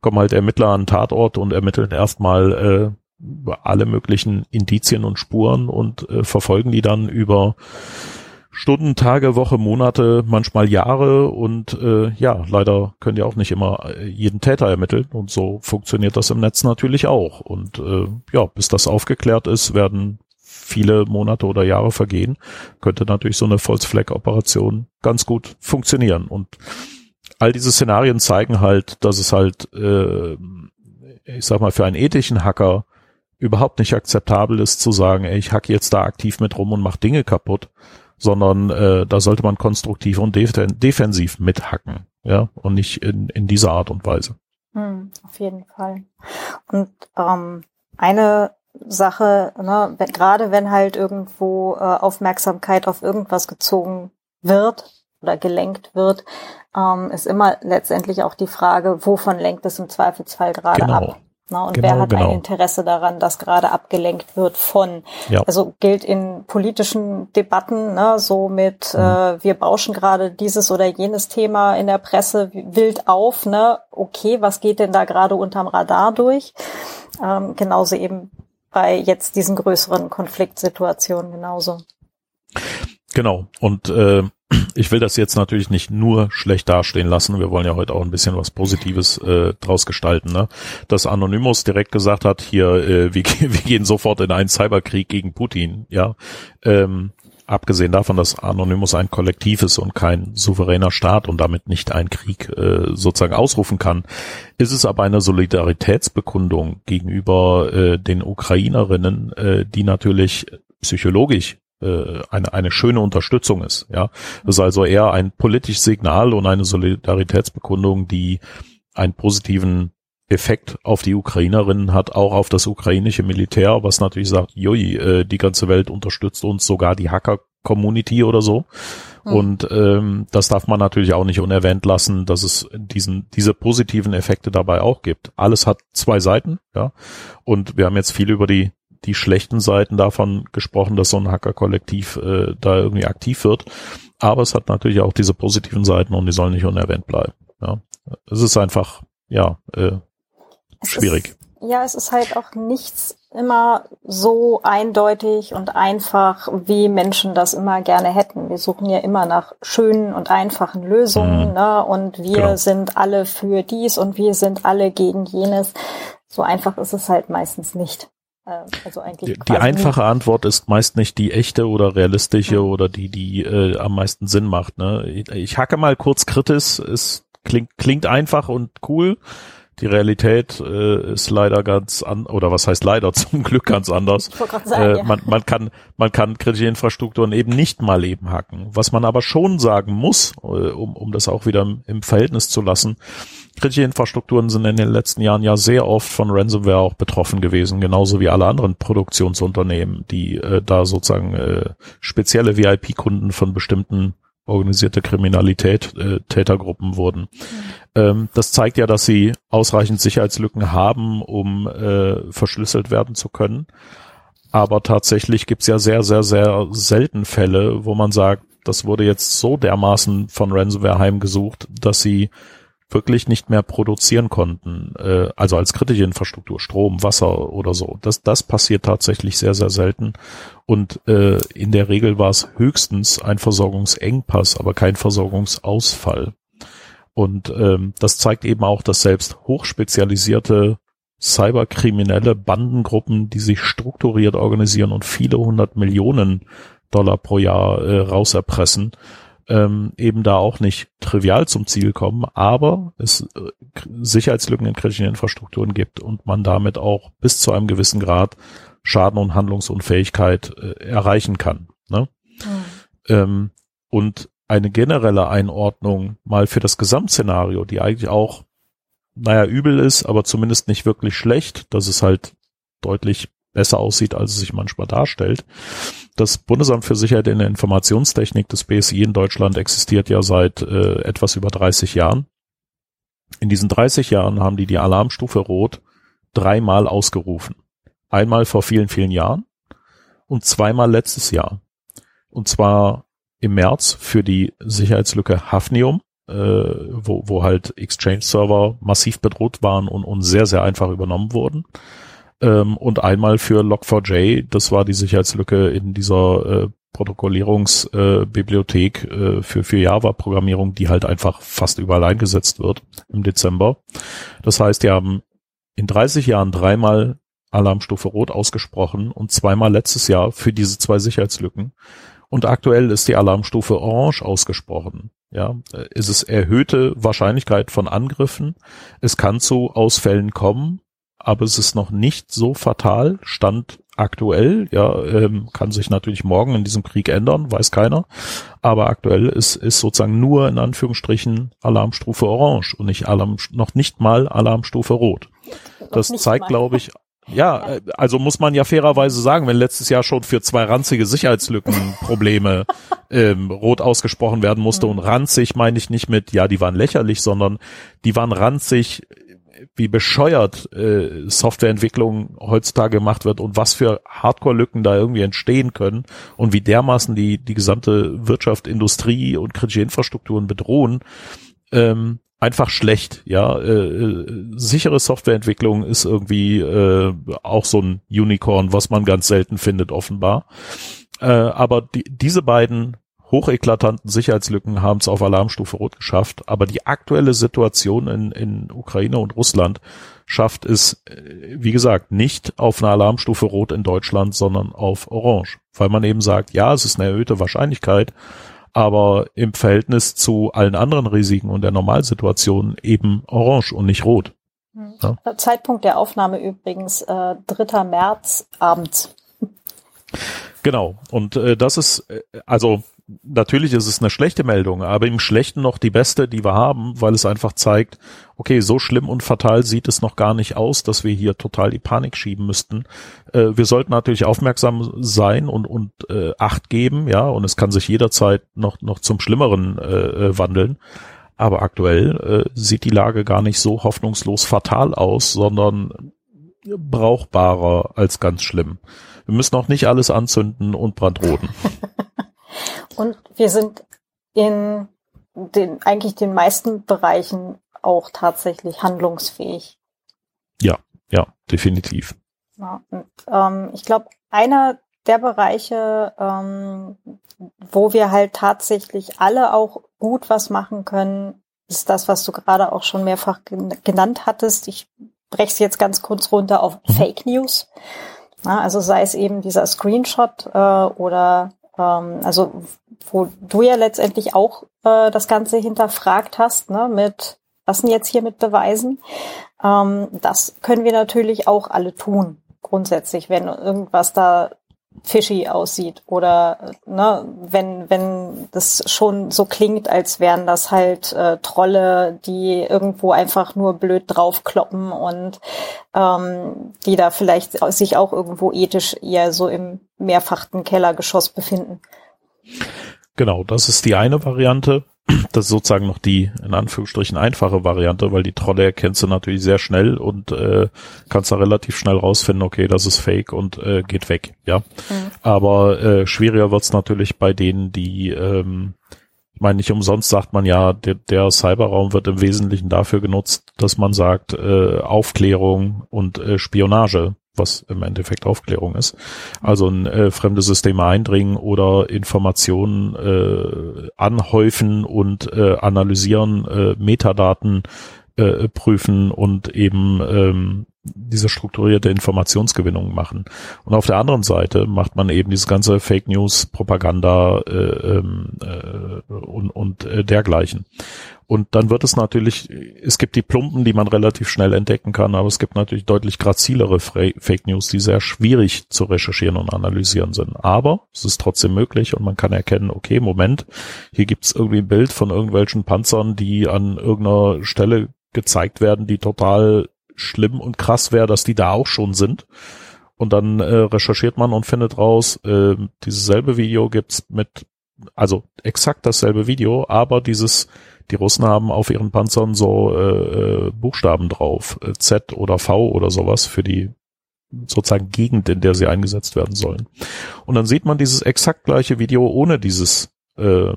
kommen halt Ermittler an Tatort und ermitteln erstmal äh, alle möglichen Indizien und Spuren und äh, verfolgen die dann über Stunden, Tage, Woche, Monate, manchmal Jahre und äh, ja, leider können die auch nicht immer äh, jeden Täter ermitteln und so funktioniert das im Netz natürlich auch. Und äh, ja, bis das aufgeklärt ist, werden viele Monate oder Jahre vergehen, könnte natürlich so eine False-Flag-Operation ganz gut funktionieren. Und all diese Szenarien zeigen halt, dass es halt, äh, ich sag mal, für einen ethischen Hacker überhaupt nicht akzeptabel ist zu sagen, ey, ich hacke jetzt da aktiv mit rum und mach Dinge kaputt, sondern äh, da sollte man konstruktiv und def defensiv mithacken, ja, und nicht in, in dieser Art und Weise. Hm, auf jeden Fall. Und ähm, eine Sache, ne, gerade wenn halt irgendwo äh, Aufmerksamkeit auf irgendwas gezogen wird oder gelenkt wird, ähm, ist immer letztendlich auch die Frage, wovon lenkt es im Zweifelsfall gerade genau. ab. Na, und genau, wer hat genau. ein Interesse daran, dass gerade abgelenkt wird von? Ja. Also gilt in politischen Debatten ne, so mit, mhm. äh, wir bauschen gerade dieses oder jenes Thema in der Presse wild auf. Ne? Okay, was geht denn da gerade unterm Radar durch? Ähm, genauso eben bei jetzt diesen größeren Konfliktsituationen genauso. Genau. Und äh, ich will das jetzt natürlich nicht nur schlecht dastehen lassen. Wir wollen ja heute auch ein bisschen was Positives äh, draus gestalten. Ne? Dass Anonymous direkt gesagt hat, hier, äh, wir, wir gehen sofort in einen Cyberkrieg gegen Putin. Ja, ähm, abgesehen davon, dass Anonymous ein Kollektiv ist und kein souveräner Staat und damit nicht einen Krieg äh, sozusagen ausrufen kann, ist es aber eine Solidaritätsbekundung gegenüber äh, den Ukrainerinnen, äh, die natürlich psychologisch äh, eine, eine schöne Unterstützung ist. Ja, das ist also eher ein politisches Signal und eine Solidaritätsbekundung, die einen positiven Effekt auf die Ukrainerinnen hat, auch auf das ukrainische Militär, was natürlich sagt, jui, äh, die ganze Welt unterstützt uns, sogar die Hacker-Community oder so. Mhm. Und ähm, das darf man natürlich auch nicht unerwähnt lassen, dass es diesen, diese positiven Effekte dabei auch gibt. Alles hat zwei Seiten, ja. Und wir haben jetzt viel über die die schlechten Seiten davon gesprochen, dass so ein Hacker-Kollektiv äh, da irgendwie aktiv wird. Aber es hat natürlich auch diese positiven Seiten und die sollen nicht unerwähnt bleiben. Ja. Es ist einfach, ja, äh, schwierig. Ist, ja, es ist halt auch nichts immer so eindeutig und einfach, wie Menschen das immer gerne hätten. Wir suchen ja immer nach schönen und einfachen Lösungen, mhm. ne? Und wir genau. sind alle für dies und wir sind alle gegen jenes. So einfach ist es halt meistens nicht. Äh, also eigentlich die, einfache Antwort ist meist nicht die echte oder realistische ja. oder die, die äh, am meisten Sinn macht. Ne? Ich, ich hacke mal kurz kritisch, es klingt, klingt einfach und cool. Die Realität äh, ist leider ganz an oder was heißt leider zum Glück ganz anders. Sagen, äh, man, man kann man kann kritische Infrastrukturen eben nicht mal eben hacken. Was man aber schon sagen muss, äh, um um das auch wieder im, im Verhältnis zu lassen, kritische Infrastrukturen sind in den letzten Jahren ja sehr oft von Ransomware auch betroffen gewesen, genauso wie alle anderen Produktionsunternehmen, die äh, da sozusagen äh, spezielle VIP-Kunden von bestimmten organisierte Kriminalität, äh, Tätergruppen wurden. Mhm. Ähm, das zeigt ja, dass sie ausreichend Sicherheitslücken haben, um äh, verschlüsselt werden zu können. Aber tatsächlich gibt's ja sehr, sehr, sehr selten Fälle, wo man sagt, das wurde jetzt so dermaßen von Ransomware heimgesucht, dass sie wirklich nicht mehr produzieren konnten, äh, also als kritische Infrastruktur, Strom, Wasser oder so. Das, das passiert tatsächlich sehr, sehr selten. Und äh, in der Regel war es höchstens ein Versorgungsengpass, aber kein Versorgungsausfall. Und ähm, das zeigt eben auch, dass selbst hochspezialisierte cyberkriminelle Bandengruppen, die sich strukturiert organisieren und viele hundert Millionen Dollar pro Jahr äh, rauserpressen, ähm, eben da auch nicht trivial zum Ziel kommen, aber es äh, Sicherheitslücken in kritischen Infrastrukturen gibt und man damit auch bis zu einem gewissen Grad Schaden und Handlungsunfähigkeit äh, erreichen kann. Ne? Mhm. Ähm, und eine generelle Einordnung mal für das Gesamtszenario, die eigentlich auch, naja, übel ist, aber zumindest nicht wirklich schlecht, dass es halt deutlich besser aussieht, als es sich manchmal darstellt. Das Bundesamt für Sicherheit in der Informationstechnik des BSI in Deutschland existiert ja seit äh, etwas über 30 Jahren. In diesen 30 Jahren haben die die Alarmstufe Rot dreimal ausgerufen. Einmal vor vielen, vielen Jahren und zweimal letztes Jahr. Und zwar im März für die Sicherheitslücke Hafnium, äh, wo, wo halt Exchange-Server massiv bedroht waren und, und sehr, sehr einfach übernommen wurden. Ähm, und einmal für Log4j, das war die Sicherheitslücke in dieser äh, Protokollierungsbibliothek äh, äh, für, für Java-Programmierung, die halt einfach fast überall eingesetzt wird im Dezember. Das heißt, die haben in 30 Jahren dreimal Alarmstufe Rot ausgesprochen und zweimal letztes Jahr für diese zwei Sicherheitslücken. Und aktuell ist die Alarmstufe Orange ausgesprochen. Ja, ist es erhöhte Wahrscheinlichkeit von Angriffen. Es kann zu Ausfällen kommen, aber es ist noch nicht so fatal. Stand aktuell, ja, ähm, kann sich natürlich morgen in diesem Krieg ändern, weiß keiner. Aber aktuell ist, ist sozusagen nur in Anführungsstrichen Alarmstufe Orange und nicht Alarm, noch nicht mal Alarmstufe Rot. Das zeigt, glaube ich, ja, äh, also muss man ja fairerweise sagen, wenn letztes Jahr schon für zwei ranzige Sicherheitslücken Probleme ähm, rot ausgesprochen werden musste mhm. und ranzig meine ich nicht mit, ja, die waren lächerlich, sondern die waren ranzig, wie bescheuert äh, Softwareentwicklung heutzutage gemacht wird und was für Hardcore-Lücken da irgendwie entstehen können und wie dermaßen die die gesamte Wirtschaft, Industrie und kritische Infrastrukturen bedrohen. Ähm, einfach schlecht. Ja, äh, äh, sichere Softwareentwicklung ist irgendwie äh, auch so ein Unicorn, was man ganz selten findet, offenbar. Äh, aber die, diese beiden hocheklatanten Sicherheitslücken haben es auf Alarmstufe Rot geschafft. Aber die aktuelle Situation in, in Ukraine und Russland schafft es, äh, wie gesagt, nicht auf eine Alarmstufe Rot in Deutschland, sondern auf Orange. Weil man eben sagt, ja, es ist eine erhöhte Wahrscheinlichkeit, aber im Verhältnis zu allen anderen Risiken und der Normalsituation eben orange und nicht rot. Hm. Ja? Zeitpunkt der Aufnahme übrigens äh, 3. März abends. Genau. Und äh, das ist, äh, also natürlich ist es eine schlechte Meldung, aber im Schlechten noch die beste, die wir haben, weil es einfach zeigt, okay, so schlimm und fatal sieht es noch gar nicht aus, dass wir hier total die Panik schieben müssten. Äh, wir sollten natürlich aufmerksam sein und, und äh, Acht geben, ja, und es kann sich jederzeit noch, noch zum Schlimmeren äh, äh wandeln. Aber aktuell äh, sieht die Lage gar nicht so hoffnungslos fatal aus, sondern brauchbarer als ganz schlimm. Wir müssen auch nicht alles anzünden und brandroten. Und wir sind in den, eigentlich den meisten Bereichen auch tatsächlich handlungsfähig. Ja, ja, definitiv. Ja, und, ähm, ich glaube, einer der Bereiche, ähm, wo wir halt tatsächlich alle auch gut was machen können, ist das, was du gerade auch schon mehrfach genannt hattest. Ich breche es jetzt ganz kurz runter auf mhm. Fake News. Ja, also sei es eben dieser Screenshot äh, oder ähm, also wo du ja letztendlich auch äh, das Ganze hinterfragt hast, ne, mit was denn jetzt hier mit Beweisen? Ähm, das können wir natürlich auch alle tun, grundsätzlich, wenn irgendwas da fishy aussieht oder ne, wenn wenn das schon so klingt, als wären das halt äh, Trolle, die irgendwo einfach nur blöd draufkloppen und ähm, die da vielleicht sich auch irgendwo ethisch eher so im mehrfachten Kellergeschoss befinden. Genau, das ist die eine Variante. Das ist sozusagen noch die, in Anführungsstrichen, einfache Variante, weil die Trolle erkennst du natürlich sehr schnell und äh, kannst da relativ schnell rausfinden, okay, das ist fake und äh, geht weg, ja. Mhm. Aber äh, schwieriger wird's natürlich bei denen, die, ähm, ich meine, nicht umsonst sagt man ja, der, der Cyberraum wird im Wesentlichen dafür genutzt, dass man sagt, äh, Aufklärung und äh, Spionage was im Endeffekt Aufklärung ist. Also in äh, fremde Systeme eindringen oder Informationen äh, anhäufen und äh, analysieren, äh, Metadaten äh, prüfen und eben ähm, diese strukturierte Informationsgewinnung machen. Und auf der anderen Seite macht man eben dieses ganze Fake News, Propaganda äh, ähm, äh, und, und äh, dergleichen. Und dann wird es natürlich, es gibt die Plumpen, die man relativ schnell entdecken kann, aber es gibt natürlich deutlich grazilere Fake News, die sehr schwierig zu recherchieren und analysieren sind. Aber es ist trotzdem möglich und man kann erkennen, okay, Moment, hier gibt es irgendwie ein Bild von irgendwelchen Panzern, die an irgendeiner Stelle gezeigt werden, die total schlimm und krass wäre, dass die da auch schon sind. Und dann äh, recherchiert man und findet raus, äh, dieses selbe Video gibt's mit, also exakt dasselbe Video, aber dieses, die Russen haben auf ihren Panzern so äh, äh Buchstaben drauf, äh, Z oder V oder sowas für die sozusagen Gegend, in der sie eingesetzt werden sollen. Und dann sieht man dieses exakt gleiche Video ohne dieses äh,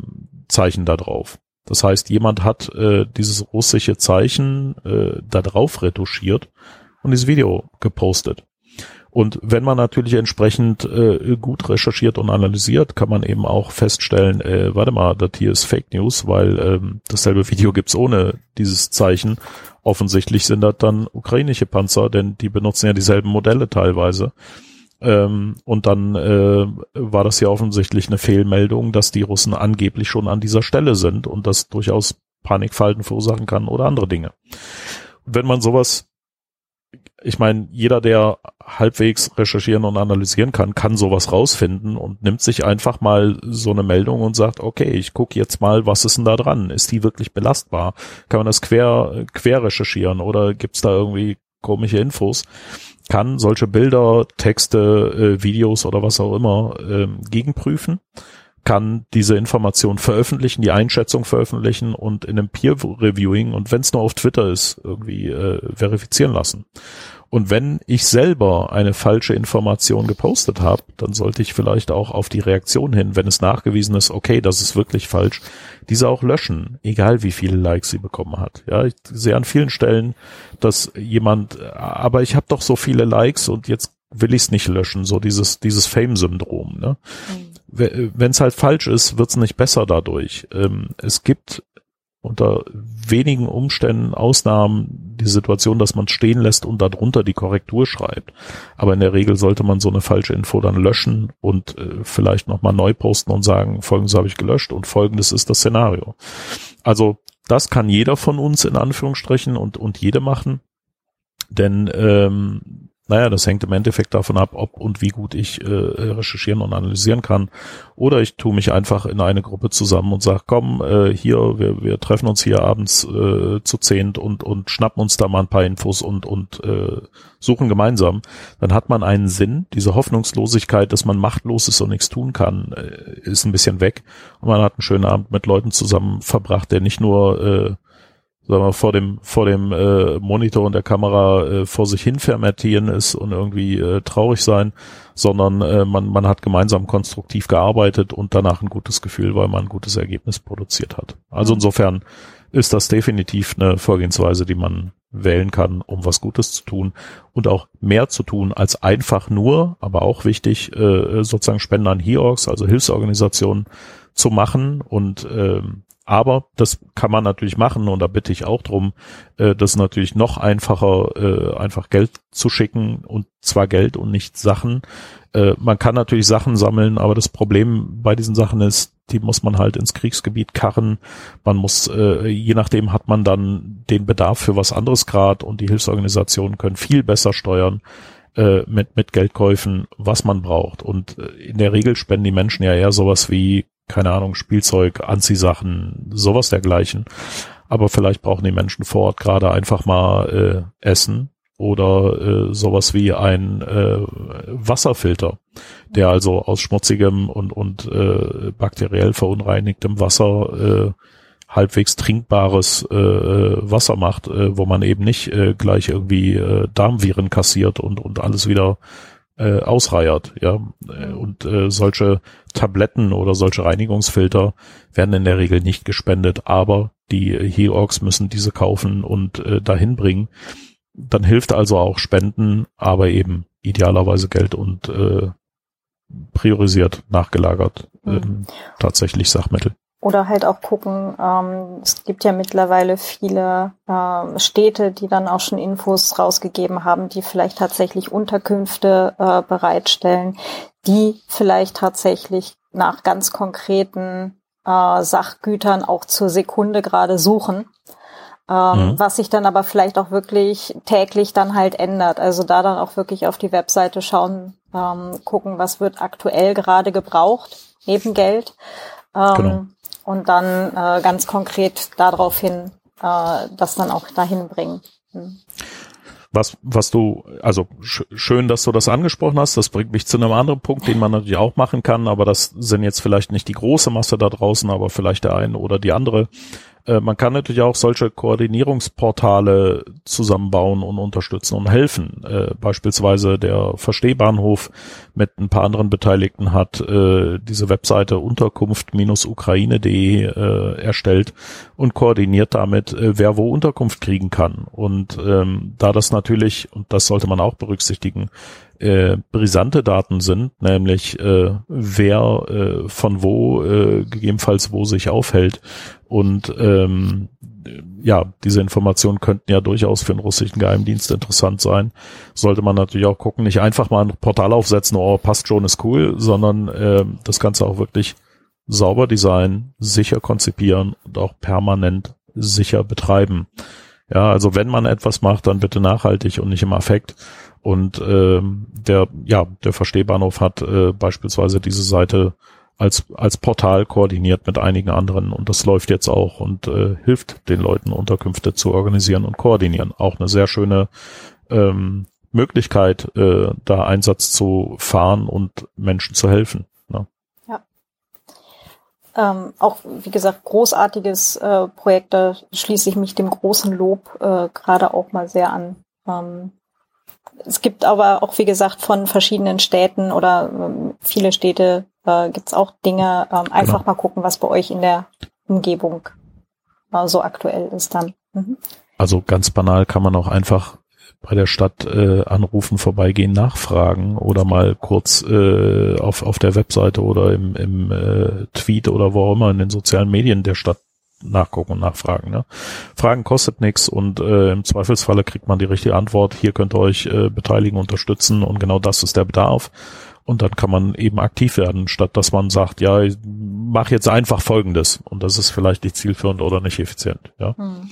Zeichen da drauf. Das heißt, jemand hat äh, dieses russische Zeichen äh, da drauf retuschiert und dieses Video gepostet. Und wenn man natürlich entsprechend äh, gut recherchiert und analysiert, kann man eben auch feststellen, äh, warte mal, das hier ist Fake News, weil ähm, dasselbe Video gibt's ohne dieses Zeichen. Offensichtlich sind das dann ukrainische Panzer, denn die benutzen ja dieselben Modelle teilweise. Ähm, und dann äh, war das ja offensichtlich eine Fehlmeldung, dass die Russen angeblich schon an dieser Stelle sind und das durchaus Panikfalten verursachen kann oder andere Dinge. wenn man sowas, ich meine, jeder, der halbwegs recherchieren und analysieren kann, kann sowas rausfinden und nimmt sich einfach mal so eine Meldung und sagt, okay, ich gucke jetzt mal, was ist denn da dran? Ist die wirklich belastbar? Kann man das quer, quer recherchieren oder gibt's da irgendwie komische Infos? Kann solche Bilder, Texte, äh, Videos oder was auch immer äh, gegenprüfen, kann diese Information veröffentlichen, die Einschätzung veröffentlichen und in einem Peer-Reviewing und wenn es nur auf Twitter ist, irgendwie äh, verifizieren lassen. Und wenn ich selber eine falsche Information gepostet habe, dann sollte ich vielleicht auch auf die Reaktion hin, wenn es nachgewiesen ist, okay, das ist wirklich falsch, diese auch löschen, egal wie viele Likes sie bekommen hat. Ja, ich sehe an vielen Stellen, dass jemand, aber ich habe doch so viele Likes und jetzt will ich es nicht löschen, so dieses dieses Fame-Syndrom. Ne? Mhm. Wenn es halt falsch ist, wird es nicht besser dadurch. Ähm, es gibt unter wenigen Umständen, Ausnahmen, die Situation, dass man stehen lässt und darunter die Korrektur schreibt. Aber in der Regel sollte man so eine falsche Info dann löschen und äh, vielleicht nochmal neu posten und sagen, folgendes habe ich gelöscht und folgendes ist das Szenario. Also das kann jeder von uns in Anführungsstrichen und, und jede machen. Denn ähm, naja, das hängt im Endeffekt davon ab, ob und wie gut ich äh, recherchieren und analysieren kann. Oder ich tue mich einfach in eine Gruppe zusammen und sage, komm, äh, hier, wir, wir treffen uns hier abends äh, zu zehnt und, und schnappen uns da mal ein paar Infos und, und äh, suchen gemeinsam. Dann hat man einen Sinn. Diese Hoffnungslosigkeit, dass man machtlos ist und nichts tun kann, äh, ist ein bisschen weg. Und man hat einen schönen Abend mit Leuten zusammen verbracht, der nicht nur äh, sagen wir, vor dem, vor dem äh, Monitor und der Kamera äh, vor sich hin fermentieren ist und irgendwie äh, traurig sein, sondern äh, man, man hat gemeinsam konstruktiv gearbeitet und danach ein gutes Gefühl, weil man ein gutes Ergebnis produziert hat. Also mhm. insofern ist das definitiv eine Vorgehensweise, die man wählen kann, um was Gutes zu tun und auch mehr zu tun als einfach nur, aber auch wichtig, äh, sozusagen Spenden an HEORGs, also Hilfsorganisationen zu machen und ähm, aber das kann man natürlich machen und da bitte ich auch drum, äh, das ist natürlich noch einfacher, äh, einfach Geld zu schicken und zwar Geld und nicht Sachen. Äh, man kann natürlich Sachen sammeln, aber das Problem bei diesen Sachen ist, die muss man halt ins Kriegsgebiet karren. Man muss, äh, je nachdem hat man dann den Bedarf für was anderes grad und die Hilfsorganisationen können viel besser steuern äh, mit, mit Geldkäufen, was man braucht. Und äh, in der Regel spenden die Menschen ja eher sowas wie keine Ahnung, Spielzeug, Anziehsachen, sowas dergleichen. Aber vielleicht brauchen die Menschen vor Ort gerade einfach mal äh, Essen oder äh, sowas wie ein äh, Wasserfilter, der also aus schmutzigem und, und äh, bakteriell verunreinigtem Wasser äh, halbwegs trinkbares äh, Wasser macht, äh, wo man eben nicht äh, gleich irgendwie äh, Darmviren kassiert und, und alles wieder äh, ausreiert, ja. Äh, und äh, solche Tabletten oder solche Reinigungsfilter werden in der Regel nicht gespendet, aber die Heorgs müssen diese kaufen und äh, dahin bringen. Dann hilft also auch Spenden, aber eben idealerweise Geld und äh, priorisiert nachgelagert ähm, tatsächlich Sachmittel. Oder halt auch gucken, ähm, es gibt ja mittlerweile viele äh, Städte, die dann auch schon Infos rausgegeben haben, die vielleicht tatsächlich Unterkünfte äh, bereitstellen, die vielleicht tatsächlich nach ganz konkreten äh, Sachgütern auch zur Sekunde gerade suchen. Ähm, mhm. Was sich dann aber vielleicht auch wirklich täglich dann halt ändert. Also da dann auch wirklich auf die Webseite schauen, ähm, gucken, was wird aktuell gerade gebraucht, neben Geld. Ähm, genau und dann äh, ganz konkret daraufhin äh, das dann auch dahin bringen. Hm. Was, was du, also sch schön, dass du das angesprochen hast. Das bringt mich zu einem anderen Punkt, den man natürlich auch machen kann, aber das sind jetzt vielleicht nicht die große Masse da draußen, aber vielleicht der eine oder die andere. Äh, man kann natürlich auch solche Koordinierungsportale zusammenbauen und unterstützen und helfen. Äh, beispielsweise der Verstehbahnhof mit ein paar anderen Beteiligten hat äh, diese Webseite unterkunft-ukraine.de äh, erstellt und koordiniert damit, äh, wer wo Unterkunft kriegen kann. Und ähm, da das natürlich, und das sollte man auch berücksichtigen, äh, brisante Daten sind, nämlich äh, wer äh, von wo äh, gegebenenfalls wo sich aufhält. Und ähm, ja, diese Informationen könnten ja durchaus für den russischen Geheimdienst interessant sein. Sollte man natürlich auch gucken, nicht einfach mal ein Portal aufsetzen, oh, passt schon, ist cool, sondern äh, das Ganze auch wirklich sauber designen, sicher konzipieren und auch permanent sicher betreiben. Ja, also wenn man etwas macht, dann bitte nachhaltig und nicht im Affekt. Und ähm, der, ja, der Verstehbahnhof hat äh, beispielsweise diese Seite als, als Portal koordiniert mit einigen anderen und das läuft jetzt auch und äh, hilft den Leuten, Unterkünfte zu organisieren und koordinieren. Auch eine sehr schöne ähm, Möglichkeit, äh, da Einsatz zu fahren und Menschen zu helfen. Ne? Ja. Ähm, auch, wie gesagt, großartiges äh, Projekt, da schließe ich mich dem großen Lob äh, gerade auch mal sehr an. Ähm, es gibt aber auch, wie gesagt, von verschiedenen Städten oder ähm, viele Städte äh, gibt es auch Dinge. Ähm, einfach genau. mal gucken, was bei euch in der Umgebung äh, so aktuell ist dann. Mhm. Also ganz banal kann man auch einfach bei der Stadt äh, anrufen, vorbeigehen, nachfragen oder mal kurz äh, auf, auf der Webseite oder im, im äh, Tweet oder wo auch immer in den sozialen Medien der Stadt nachgucken und nachfragen. Ne? Fragen kostet nichts und äh, im Zweifelsfalle kriegt man die richtige Antwort. Hier könnt ihr euch äh, beteiligen, unterstützen und genau das ist der Bedarf. Und dann kann man eben aktiv werden, statt dass man sagt, ja, ich mach jetzt einfach Folgendes und das ist vielleicht nicht zielführend oder nicht effizient. Ja. Hm.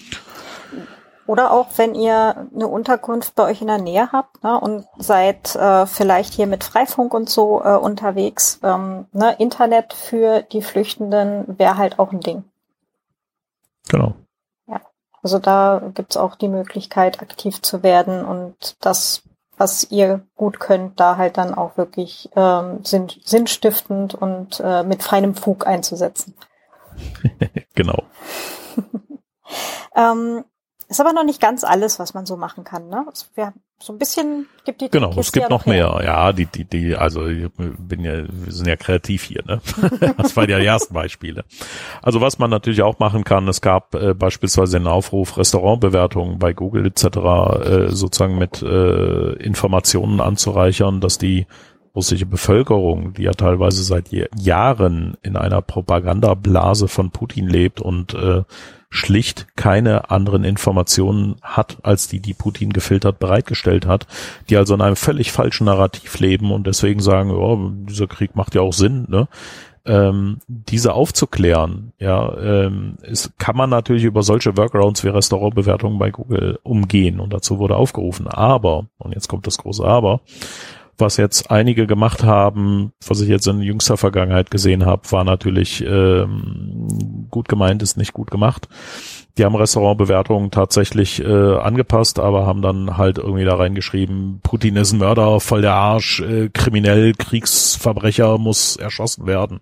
Oder auch, wenn ihr eine Unterkunft bei euch in der Nähe habt ne, und seid äh, vielleicht hier mit Freifunk und so äh, unterwegs. Ähm, ne, Internet für die Flüchtenden wäre halt auch ein Ding. Genau. Ja, also da gibt's auch die Möglichkeit, aktiv zu werden und das, was ihr gut könnt, da halt dann auch wirklich ähm, sinn, sinnstiftend und äh, mit feinem Fug einzusetzen. genau. ähm, ist aber noch nicht ganz alles, was man so machen kann. Ne? Wir so ein bisschen gibt die Genau, es gibt ja noch mehr. Ja, die, die, die, also ich bin ja, wir sind ja kreativ hier, ne? das waren ja die ersten Beispiele. Also was man natürlich auch machen kann, es gab äh, beispielsweise den Aufruf, Restaurantbewertungen bei Google etc. Äh, sozusagen mit äh, Informationen anzureichern, dass die russische Bevölkerung, die ja teilweise seit Jahren in einer Propagandablase von Putin lebt und äh, schlicht keine anderen Informationen hat, als die, die Putin gefiltert bereitgestellt hat, die also in einem völlig falschen Narrativ leben und deswegen sagen, oh, dieser Krieg macht ja auch Sinn, ne? Ähm, diese aufzuklären, ja, ähm, ist, kann man natürlich über solche Workarounds wie Restaurantbewertungen bei Google umgehen und dazu wurde aufgerufen. Aber, und jetzt kommt das große Aber, was jetzt einige gemacht haben, was ich jetzt in jüngster Vergangenheit gesehen habe, war natürlich ähm, gut gemeint, ist nicht gut gemacht. Die haben Restaurantbewertungen tatsächlich äh, angepasst, aber haben dann halt irgendwie da reingeschrieben, Putin ist ein Mörder, voll der Arsch, äh, kriminell, Kriegsverbrecher muss erschossen werden.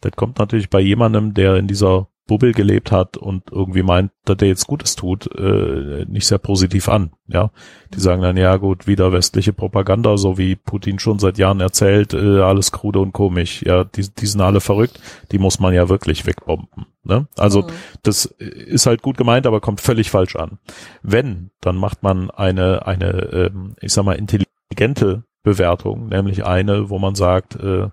Das kommt natürlich bei jemandem, der in dieser Bubble gelebt hat und irgendwie meint, dass der jetzt Gutes tut, äh, nicht sehr positiv an. Ja, die sagen dann ja gut, wieder westliche Propaganda, so wie Putin schon seit Jahren erzählt, äh, alles krude und komisch. Ja, die, die sind alle verrückt. Die muss man ja wirklich wegbomben. Ne? Also mhm. das ist halt gut gemeint, aber kommt völlig falsch an. Wenn, dann macht man eine eine, ähm, ich sag mal intelligente Bewertung, nämlich eine, wo man sagt, äh,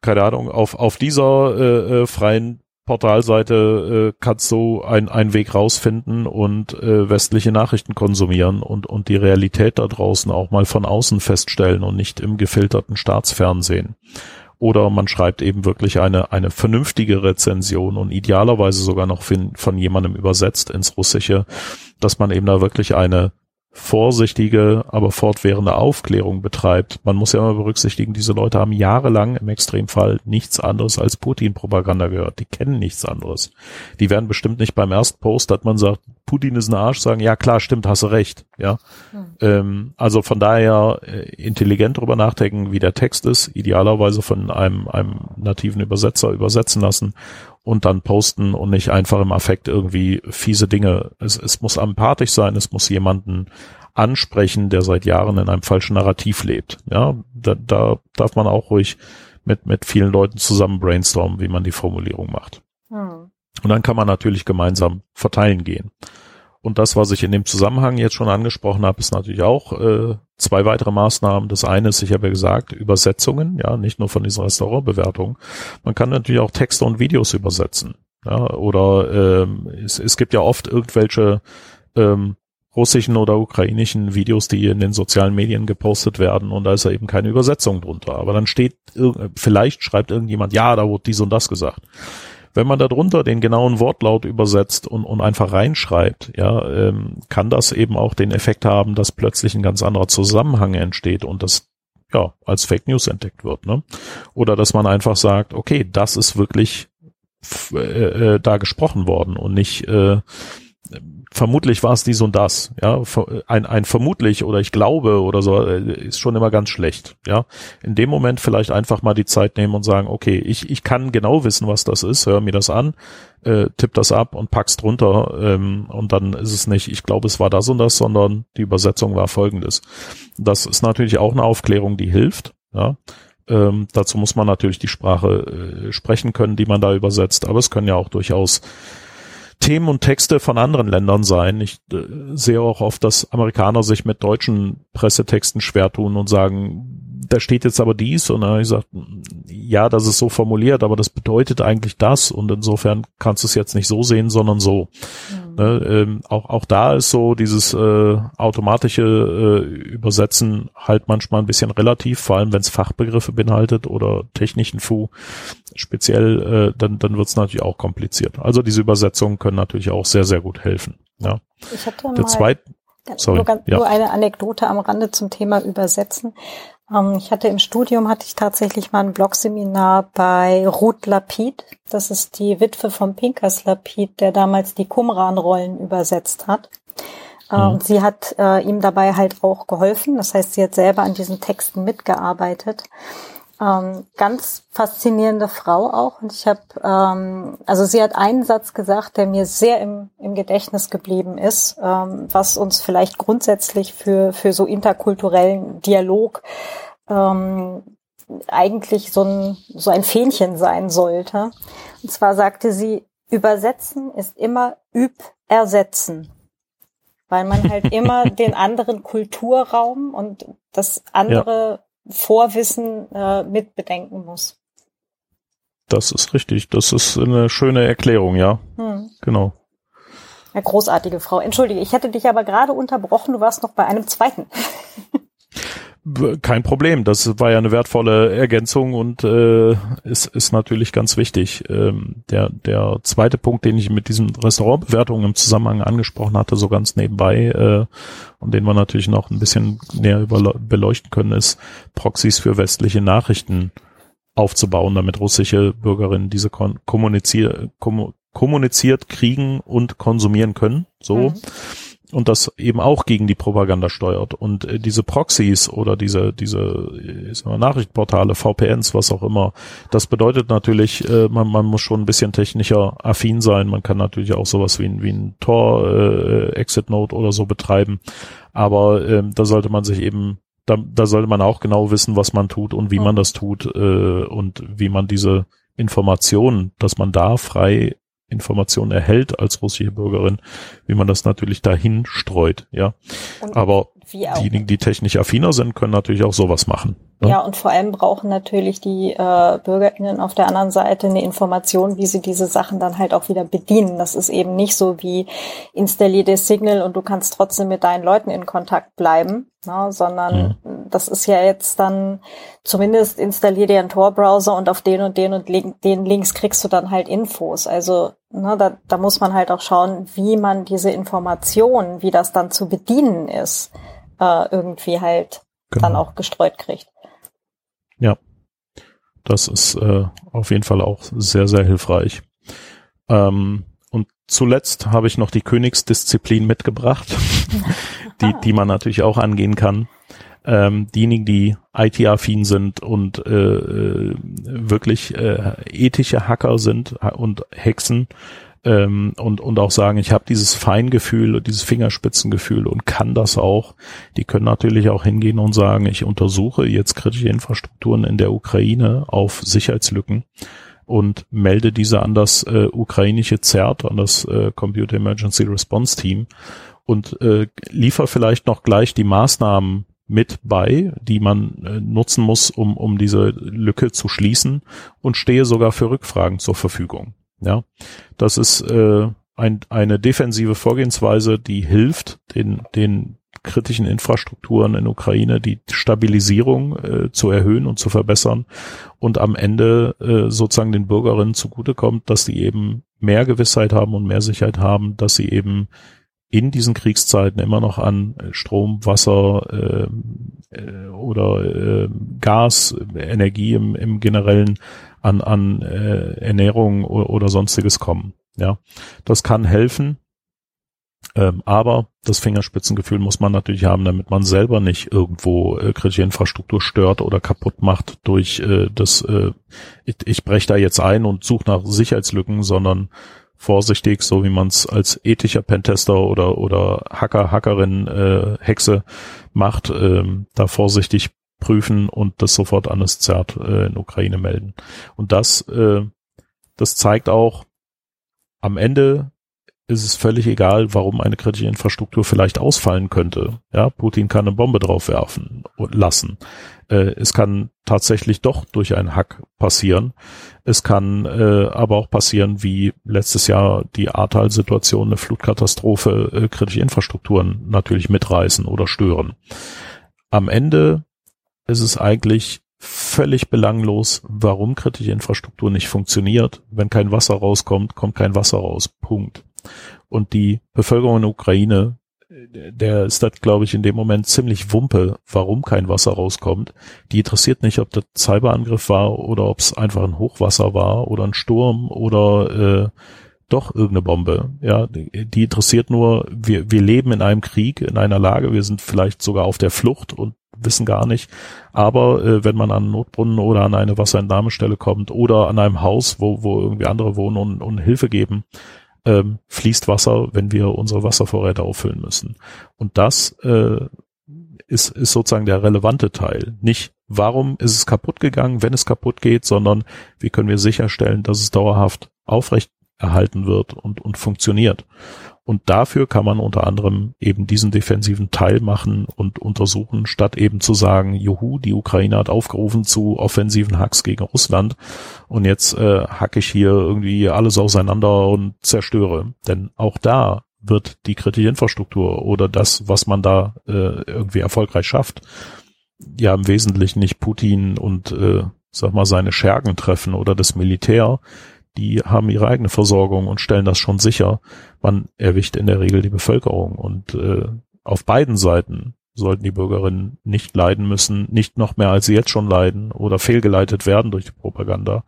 keine Ahnung, auf auf dieser äh, äh, freien Portalseite äh, kannst du ein, einen Weg rausfinden und äh, westliche Nachrichten konsumieren und, und die Realität da draußen auch mal von außen feststellen und nicht im gefilterten Staatsfernsehen. Oder man schreibt eben wirklich eine, eine vernünftige Rezension und idealerweise sogar noch von, von jemandem übersetzt ins Russische, dass man eben da wirklich eine vorsichtige, aber fortwährende Aufklärung betreibt. Man muss ja immer berücksichtigen, diese Leute haben jahrelang im Extremfall nichts anderes als Putin-Propaganda gehört. Die kennen nichts anderes. Die werden bestimmt nicht beim ersten Post, dass man sagt, Putin ist ein Arsch, sagen, ja klar, stimmt, hast du recht. Ja, hm. ähm, also von daher äh, intelligent drüber nachdenken, wie der Text ist, idealerweise von einem, einem nativen Übersetzer übersetzen lassen und dann posten und nicht einfach im Affekt irgendwie fiese Dinge. Es, es muss empathisch sein, es muss jemanden ansprechen, der seit Jahren in einem falschen Narrativ lebt. Ja, da, da darf man auch ruhig mit, mit vielen Leuten zusammen brainstormen, wie man die Formulierung macht. Hm. Und dann kann man natürlich gemeinsam verteilen gehen. Und das, was ich in dem Zusammenhang jetzt schon angesprochen habe, ist natürlich auch äh, zwei weitere Maßnahmen. Das eine ist, ich habe ja gesagt, Übersetzungen, ja, nicht nur von diesen Restaurantbewertungen. Man kann natürlich auch Texte und Videos übersetzen. Ja, oder ähm, es, es gibt ja oft irgendwelche ähm, russischen oder ukrainischen Videos, die in den sozialen Medien gepostet werden und da ist ja eben keine Übersetzung drunter. Aber dann steht, vielleicht schreibt irgendjemand, ja, da wurde dies und das gesagt. Wenn man darunter den genauen Wortlaut übersetzt und, und einfach reinschreibt, ja, ähm, kann das eben auch den Effekt haben, dass plötzlich ein ganz anderer Zusammenhang entsteht und das ja als Fake News entdeckt wird, ne? Oder dass man einfach sagt, okay, das ist wirklich äh, äh, da gesprochen worden und nicht äh, vermutlich war es dies und das, ja, ein, ein vermutlich oder ich glaube oder so äh, ist schon immer ganz schlecht, ja. In dem Moment vielleicht einfach mal die Zeit nehmen und sagen, okay, ich, ich kann genau wissen, was das ist, hör mir das an, äh, tipp das ab und pack's drunter ähm, und dann ist es nicht, ich glaube, es war das und das, sondern die Übersetzung war folgendes. Das ist natürlich auch eine Aufklärung, die hilft, ja. Ähm, dazu muss man natürlich die Sprache äh, sprechen können, die man da übersetzt, aber es können ja auch durchaus Themen und Texte von anderen Ländern sein. Ich äh, sehe auch oft, dass Amerikaner sich mit deutschen Pressetexten schwer tun und sagen, da steht jetzt aber dies und dann ich gesagt, ja, das ist so formuliert, aber das bedeutet eigentlich das und insofern kannst du es jetzt nicht so sehen, sondern so. Mhm. Ne, ähm, auch, auch da ist so dieses äh, automatische äh, Übersetzen halt manchmal ein bisschen relativ, vor allem wenn es Fachbegriffe beinhaltet oder technischen Fu speziell, äh, dann, dann wird es natürlich auch kompliziert. Also diese Übersetzungen können natürlich auch sehr, sehr gut helfen. Ja. Ich hatte Der mal Sorry, nur, ganz, ja. nur eine Anekdote am Rande zum Thema Übersetzen. Ähm, ich hatte im Studium, hatte ich tatsächlich mal ein Blogseminar bei Ruth Lapid. Das ist die Witwe von Pinkas Lapid, der damals die Qumran-Rollen übersetzt hat. Äh, mhm. Sie hat äh, ihm dabei halt auch geholfen. Das heißt, sie hat selber an diesen Texten mitgearbeitet. Ähm, ganz faszinierende Frau auch. Und ich habe, ähm, also sie hat einen Satz gesagt, der mir sehr im, im Gedächtnis geblieben ist, ähm, was uns vielleicht grundsätzlich für, für so interkulturellen Dialog ähm, eigentlich so ein, so ein Fähnchen sein sollte. Und zwar sagte sie, übersetzen ist immer üb ersetzen. Weil man halt immer den anderen Kulturraum und das andere Vorwissen äh, mitbedenken muss. Das ist richtig. Das ist eine schöne Erklärung, ja. Hm. Genau. Eine großartige Frau. Entschuldige, ich hätte dich aber gerade unterbrochen. Du warst noch bei einem zweiten. Kein Problem, das war ja eine wertvolle Ergänzung und äh, ist, ist natürlich ganz wichtig. Ähm, der, der zweite Punkt, den ich mit diesen Restaurantbewertungen im Zusammenhang angesprochen hatte, so ganz nebenbei, äh, und den wir natürlich noch ein bisschen näher beleuchten können, ist Proxys für westliche Nachrichten aufzubauen, damit russische Bürgerinnen diese kommunizier kommuniziert kriegen und konsumieren können. So. Mhm und das eben auch gegen die Propaganda steuert. Und äh, diese Proxys oder diese, diese äh, Nachrichtenportale, VPNs, was auch immer, das bedeutet natürlich, äh, man, man muss schon ein bisschen technischer affin sein. Man kann natürlich auch sowas wie ein, wie ein Tor äh, Exit Node oder so betreiben. Aber äh, da sollte man sich eben da, da sollte man auch genau wissen, was man tut und wie man das tut äh, und wie man diese Informationen, dass man da frei Informationen erhält als russische Bürgerin, wie man das natürlich dahin streut, ja. Und Aber wie auch. Diejenigen, die technisch affiner sind, können natürlich auch sowas machen. Ne? Ja, und vor allem brauchen natürlich die äh, BürgerInnen auf der anderen Seite eine Information, wie sie diese Sachen dann halt auch wieder bedienen. Das ist eben nicht so wie installier das Signal und du kannst trotzdem mit deinen Leuten in Kontakt bleiben, ne? sondern mhm. das ist ja jetzt dann zumindest installier dir einen Tor-Browser und auf den und den und den Links kriegst du dann halt Infos. Also ne, da, da muss man halt auch schauen, wie man diese Information, wie das dann zu bedienen ist, äh, irgendwie halt genau. dann auch gestreut kriegt. Ja, das ist äh, auf jeden Fall auch sehr, sehr hilfreich. Ähm, und zuletzt habe ich noch die Königsdisziplin mitgebracht, die, die man natürlich auch angehen kann. Ähm, diejenigen, die IT-affin sind und äh, äh, wirklich äh, ethische Hacker sind und Hexen, ähm, und, und auch sagen, ich habe dieses Feingefühl, dieses Fingerspitzengefühl und kann das auch. Die können natürlich auch hingehen und sagen, ich untersuche jetzt kritische Infrastrukturen in der Ukraine auf Sicherheitslücken und melde diese an das äh, ukrainische CERT, an das äh, Computer Emergency Response Team und äh, liefer vielleicht noch gleich die Maßnahmen mit bei, die man äh, nutzen muss, um, um diese Lücke zu schließen und stehe sogar für Rückfragen zur Verfügung. Ja, das ist äh, ein, eine defensive Vorgehensweise, die hilft, den, den kritischen Infrastrukturen in Ukraine die Stabilisierung äh, zu erhöhen und zu verbessern und am Ende äh, sozusagen den Bürgerinnen zugutekommt, dass die eben mehr Gewissheit haben und mehr Sicherheit haben, dass sie eben in diesen Kriegszeiten immer noch an Strom, Wasser äh, äh, oder äh, Gas, Energie im, im generellen an, an äh, Ernährung oder, oder sonstiges kommen. Ja, das kann helfen. Ähm, aber das Fingerspitzengefühl muss man natürlich haben, damit man selber nicht irgendwo äh, kritische Infrastruktur stört oder kaputt macht durch äh, das, äh, ich, ich breche da jetzt ein und suche nach Sicherheitslücken, sondern vorsichtig, so wie man es als ethischer Pentester oder oder Hacker, Hackerin, äh, Hexe macht, ähm, da vorsichtig prüfen und das sofort an das ZERT äh, in Ukraine melden. Und das, äh, das zeigt auch, am Ende ist es völlig egal, warum eine kritische Infrastruktur vielleicht ausfallen könnte. Ja, Putin kann eine Bombe draufwerfen lassen. Äh, es kann tatsächlich doch durch einen Hack passieren. Es kann äh, aber auch passieren, wie letztes Jahr die Ahrtal-Situation, eine Flutkatastrophe, äh, kritische Infrastrukturen natürlich mitreißen oder stören. Am Ende ist es eigentlich völlig belanglos, warum kritische Infrastruktur nicht funktioniert. Wenn kein Wasser rauskommt, kommt kein Wasser raus. Punkt. Und die Bevölkerung in der Ukraine, der ist das, glaube ich, in dem Moment ziemlich wumpe, warum kein Wasser rauskommt. Die interessiert nicht, ob das Cyberangriff war oder ob es einfach ein Hochwasser war oder ein Sturm oder äh, doch irgendeine Bombe. Ja, die interessiert nur, wir, wir leben in einem Krieg, in einer Lage, wir sind vielleicht sogar auf der Flucht und wissen gar nicht. Aber äh, wenn man an einen Notbrunnen oder an eine Wasserentnahmestelle kommt oder an einem Haus, wo, wo irgendwie andere wohnen und, und Hilfe geben, ähm, fließt Wasser, wenn wir unsere Wasservorräte auffüllen müssen. Und das äh, ist, ist sozusagen der relevante Teil. Nicht, warum ist es kaputt gegangen, wenn es kaputt geht, sondern wie können wir sicherstellen, dass es dauerhaft aufrecht erhalten wird und, und funktioniert. Und dafür kann man unter anderem eben diesen defensiven Teil machen und untersuchen, statt eben zu sagen, juhu, die Ukraine hat aufgerufen zu offensiven Hacks gegen Russland und jetzt äh, hacke ich hier irgendwie alles auseinander und zerstöre. Denn auch da wird die kritische Infrastruktur oder das, was man da äh, irgendwie erfolgreich schafft, ja im Wesentlichen nicht Putin und äh, sag mal seine Schergen treffen oder das Militär, die haben ihre eigene Versorgung und stellen das schon sicher. Man erwischt in der Regel die Bevölkerung und äh, auf beiden Seiten sollten die Bürgerinnen nicht leiden müssen, nicht noch mehr als sie jetzt schon leiden oder fehlgeleitet werden durch die Propaganda.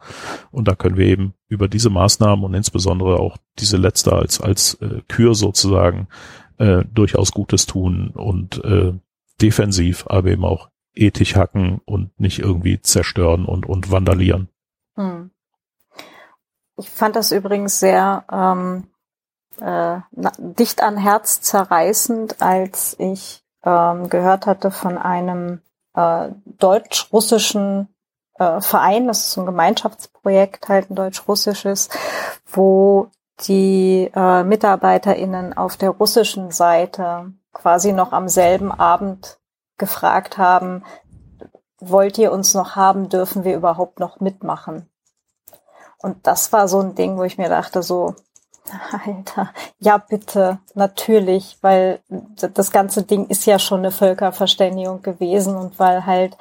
Und da können wir eben über diese Maßnahmen und insbesondere auch diese letzte als als äh, Kür sozusagen äh, durchaus Gutes tun und äh, defensiv, aber eben auch ethisch hacken und nicht irgendwie zerstören und und vandalieren. Hm. Ich fand das übrigens sehr ähm, äh, dicht an Herz zerreißend, als ich ähm, gehört hatte von einem äh, deutsch-russischen äh, Verein, das ist ein Gemeinschaftsprojekt, halt ein deutsch-russisches, wo die äh, MitarbeiterInnen auf der russischen Seite quasi noch am selben Abend gefragt haben, wollt ihr uns noch haben, dürfen wir überhaupt noch mitmachen? Und das war so ein Ding, wo ich mir dachte, so, Alter, ja bitte, natürlich, weil das ganze Ding ist ja schon eine Völkerverständigung gewesen und weil halt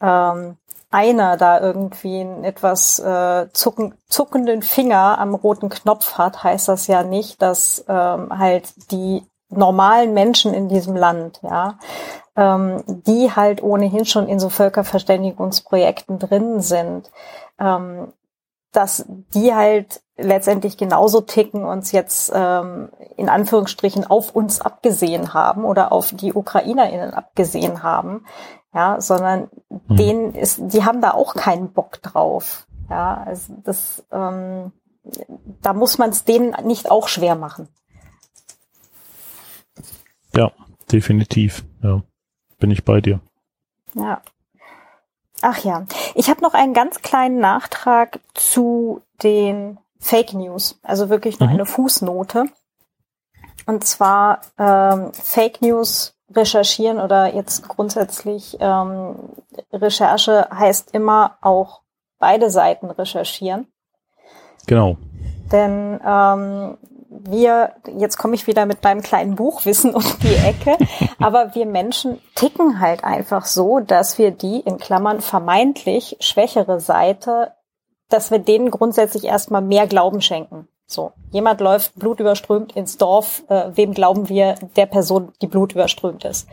ähm, einer da irgendwie einen etwas äh, zucken, zuckenden Finger am roten Knopf hat, heißt das ja nicht, dass ähm, halt die normalen Menschen in diesem Land, ja, ähm, die halt ohnehin schon in so Völkerverständigungsprojekten drin sind, ähm, dass die halt letztendlich genauso ticken und jetzt ähm, in Anführungsstrichen auf uns abgesehen haben oder auf die UkrainerInnen abgesehen haben, ja, sondern mhm. denen ist, die haben da auch keinen Bock drauf. Ja, also das, ähm, da muss man es denen nicht auch schwer machen. Ja, definitiv. Ja, bin ich bei dir. Ja. Ach ja, ich habe noch einen ganz kleinen Nachtrag zu den Fake News, also wirklich nur mhm. eine Fußnote. Und zwar ähm, Fake News recherchieren oder jetzt grundsätzlich ähm, Recherche heißt immer auch beide Seiten recherchieren. Genau. Denn ähm, wir, jetzt komme ich wieder mit meinem kleinen Buchwissen um die Ecke, aber wir Menschen ticken halt einfach so, dass wir die in Klammern vermeintlich schwächere Seite, dass wir denen grundsätzlich erstmal mehr Glauben schenken. So, jemand läuft blutüberströmt ins Dorf, äh, wem glauben wir der Person, die blutüberströmt ist?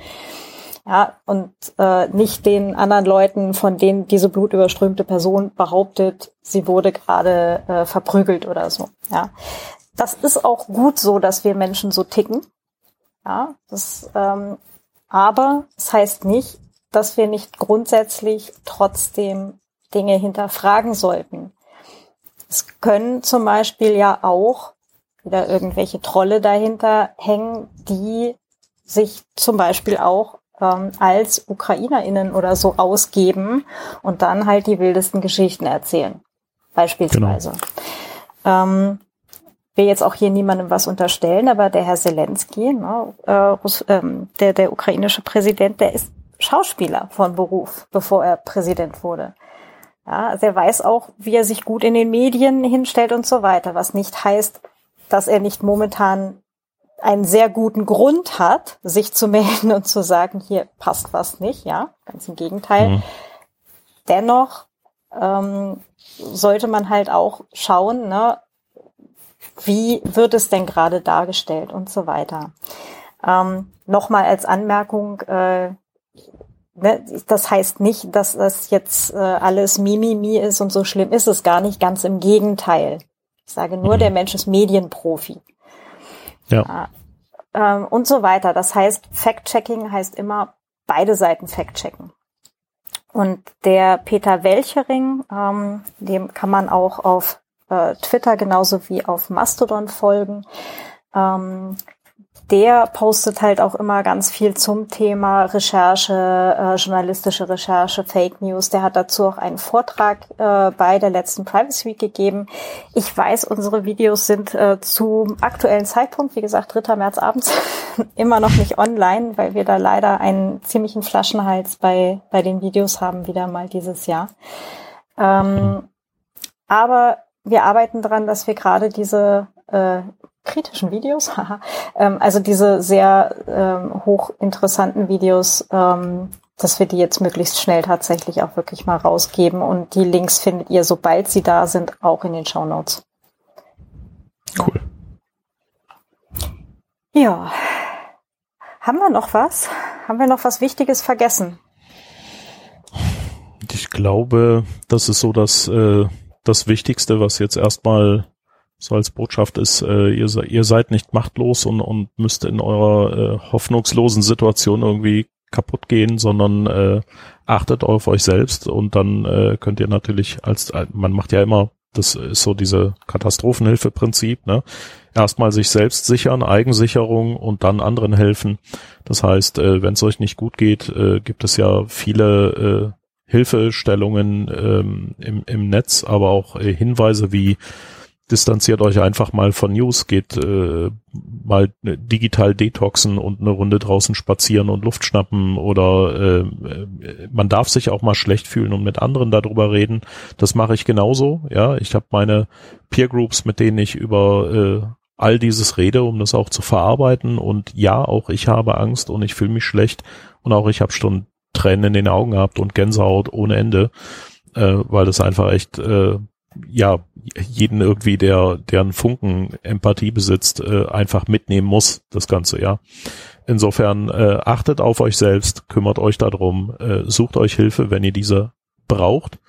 Ja, und äh, nicht den anderen Leuten, von denen diese blutüberströmte Person behauptet, sie wurde gerade äh, verprügelt oder so. Ja, das ist auch gut so, dass wir Menschen so ticken. Ja, das, ähm, aber es das heißt nicht, dass wir nicht grundsätzlich trotzdem Dinge hinterfragen sollten. Es können zum Beispiel ja auch wieder irgendwelche Trolle dahinter hängen, die sich zum Beispiel auch ähm, als UkrainerInnen oder so ausgeben und dann halt die wildesten Geschichten erzählen. Beispielsweise. Genau. Ähm, will jetzt auch hier niemandem was unterstellen, aber der Herr Zelensky, ne, äh, ähm, der, der ukrainische Präsident, der ist Schauspieler von Beruf, bevor er Präsident wurde. Ja, also er weiß auch, wie er sich gut in den Medien hinstellt und so weiter, was nicht heißt, dass er nicht momentan einen sehr guten Grund hat, sich zu melden und zu sagen, hier passt was nicht, ja, ganz im Gegenteil. Mhm. Dennoch ähm, sollte man halt auch schauen, ne, wie wird es denn gerade dargestellt und so weiter. Ähm, Nochmal als Anmerkung, äh, ne, das heißt nicht, dass das jetzt äh, alles Mimimi ist und so schlimm ist es gar nicht, ganz im Gegenteil. Ich sage nur, mhm. der Mensch ist Medienprofi. Ja. Ähm, und so weiter. Das heißt, Fact-Checking heißt immer beide Seiten Fact-Checken. Und der Peter Welchering, ähm, dem kann man auch auf äh, Twitter genauso wie auf Mastodon folgen. Ähm, der postet halt auch immer ganz viel zum Thema Recherche, äh, journalistische Recherche, Fake News. Der hat dazu auch einen Vortrag äh, bei der letzten Privacy Week gegeben. Ich weiß, unsere Videos sind äh, zum aktuellen Zeitpunkt, wie gesagt, 3. März abends, immer noch nicht online, weil wir da leider einen ziemlichen Flaschenhals bei, bei den Videos haben, wieder mal dieses Jahr. Ähm, aber wir arbeiten daran, dass wir gerade diese äh, kritischen Videos, ähm, also diese sehr ähm, hochinteressanten Videos, ähm, dass wir die jetzt möglichst schnell tatsächlich auch wirklich mal rausgeben. Und die Links findet ihr, sobald sie da sind, auch in den Show Notes. Cool. Ja. Haben wir noch was? Haben wir noch was Wichtiges vergessen? Ich glaube, das ist so das äh, das Wichtigste, was jetzt erstmal so als Botschaft ist, äh, ihr, ihr seid nicht machtlos und, und müsst in eurer äh, hoffnungslosen Situation irgendwie kaputt gehen, sondern äh, achtet auf euch selbst und dann äh, könnt ihr natürlich als, äh, man macht ja immer, das ist so diese Katastrophenhilfe-Prinzip, ne? Erstmal sich selbst sichern, Eigensicherung und dann anderen helfen. Das heißt, äh, wenn es euch nicht gut geht, äh, gibt es ja viele äh, Hilfestellungen ähm, im, im Netz, aber auch äh, Hinweise wie distanziert euch einfach mal von News, geht äh, mal digital detoxen und eine Runde draußen spazieren und Luft schnappen oder äh, man darf sich auch mal schlecht fühlen und mit anderen darüber reden. Das mache ich genauso. Ja, ich habe meine Peer Groups, mit denen ich über äh, all dieses rede, um das auch zu verarbeiten. Und ja, auch ich habe Angst und ich fühle mich schlecht und auch ich habe schon Tränen in den Augen gehabt und Gänsehaut ohne Ende, äh, weil das einfach echt äh, ja jeden irgendwie, der, der einen Funken Empathie besitzt, äh, einfach mitnehmen muss, das Ganze, ja. Insofern äh, achtet auf euch selbst, kümmert euch darum, äh, sucht euch Hilfe, wenn ihr diese braucht.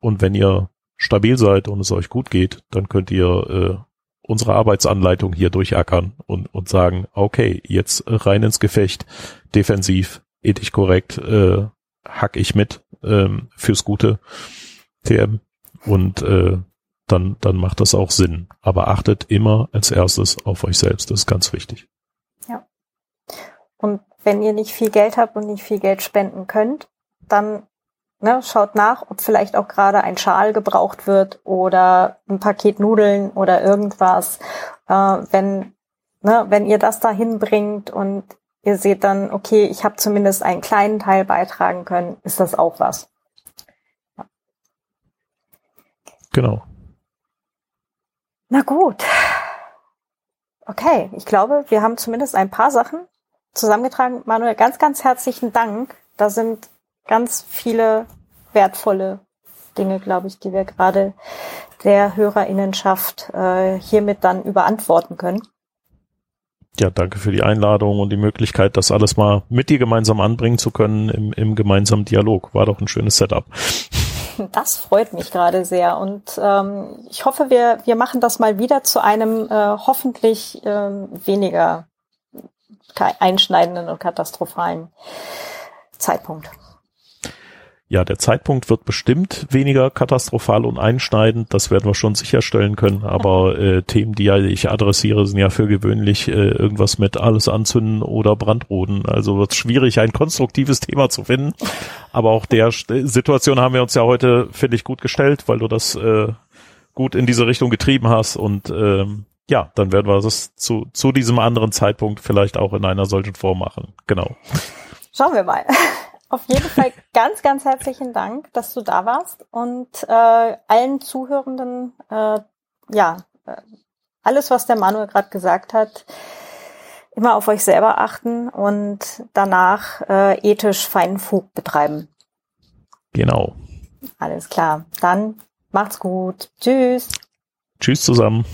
Und wenn ihr stabil seid und es euch gut geht, dann könnt ihr äh, unsere Arbeitsanleitung hier durchackern und, und sagen, okay, jetzt rein ins Gefecht, defensiv, ethisch korrekt, äh, hack ich mit ähm, fürs Gute TM und äh, dann, dann macht das auch Sinn. Aber achtet immer als erstes auf euch selbst. Das ist ganz wichtig. Ja. Und wenn ihr nicht viel Geld habt und nicht viel Geld spenden könnt, dann ne, schaut nach, ob vielleicht auch gerade ein Schal gebraucht wird oder ein Paket Nudeln oder irgendwas. Äh, wenn, ne, wenn ihr das dahin bringt und ihr seht dann, okay, ich habe zumindest einen kleinen Teil beitragen können, ist das auch was. Ja. Genau. Na gut. Okay, ich glaube, wir haben zumindest ein paar Sachen zusammengetragen. Manuel, ganz, ganz herzlichen Dank. Da sind ganz viele wertvolle Dinge, glaube ich, die wir gerade der Hörerinnenschaft äh, hiermit dann überantworten können. Ja, danke für die Einladung und die Möglichkeit, das alles mal mit dir gemeinsam anbringen zu können im, im gemeinsamen Dialog. War doch ein schönes Setup. Das freut mich gerade sehr und ähm, ich hoffe, wir, wir machen das mal wieder zu einem äh, hoffentlich ähm, weniger einschneidenden und katastrophalen Zeitpunkt. Ja, der Zeitpunkt wird bestimmt weniger katastrophal und einschneidend, das werden wir schon sicherstellen können, aber äh, Themen, die ich adressiere, sind ja für gewöhnlich äh, irgendwas mit alles anzünden oder Brandroden. Also wird es schwierig, ein konstruktives Thema zu finden. Aber auch der Situation haben wir uns ja heute, finde ich, gut gestellt, weil du das äh, gut in diese Richtung getrieben hast und ähm, ja, dann werden wir das zu, zu diesem anderen Zeitpunkt vielleicht auch in einer solchen Form machen. Genau. Schauen wir mal. Auf jeden Fall ganz, ganz herzlichen Dank, dass du da warst und äh, allen Zuhörenden, äh, ja, äh, alles, was der Manuel gerade gesagt hat, immer auf euch selber achten und danach äh, ethisch feinen Fug betreiben. Genau. Alles klar. Dann macht's gut. Tschüss. Tschüss zusammen.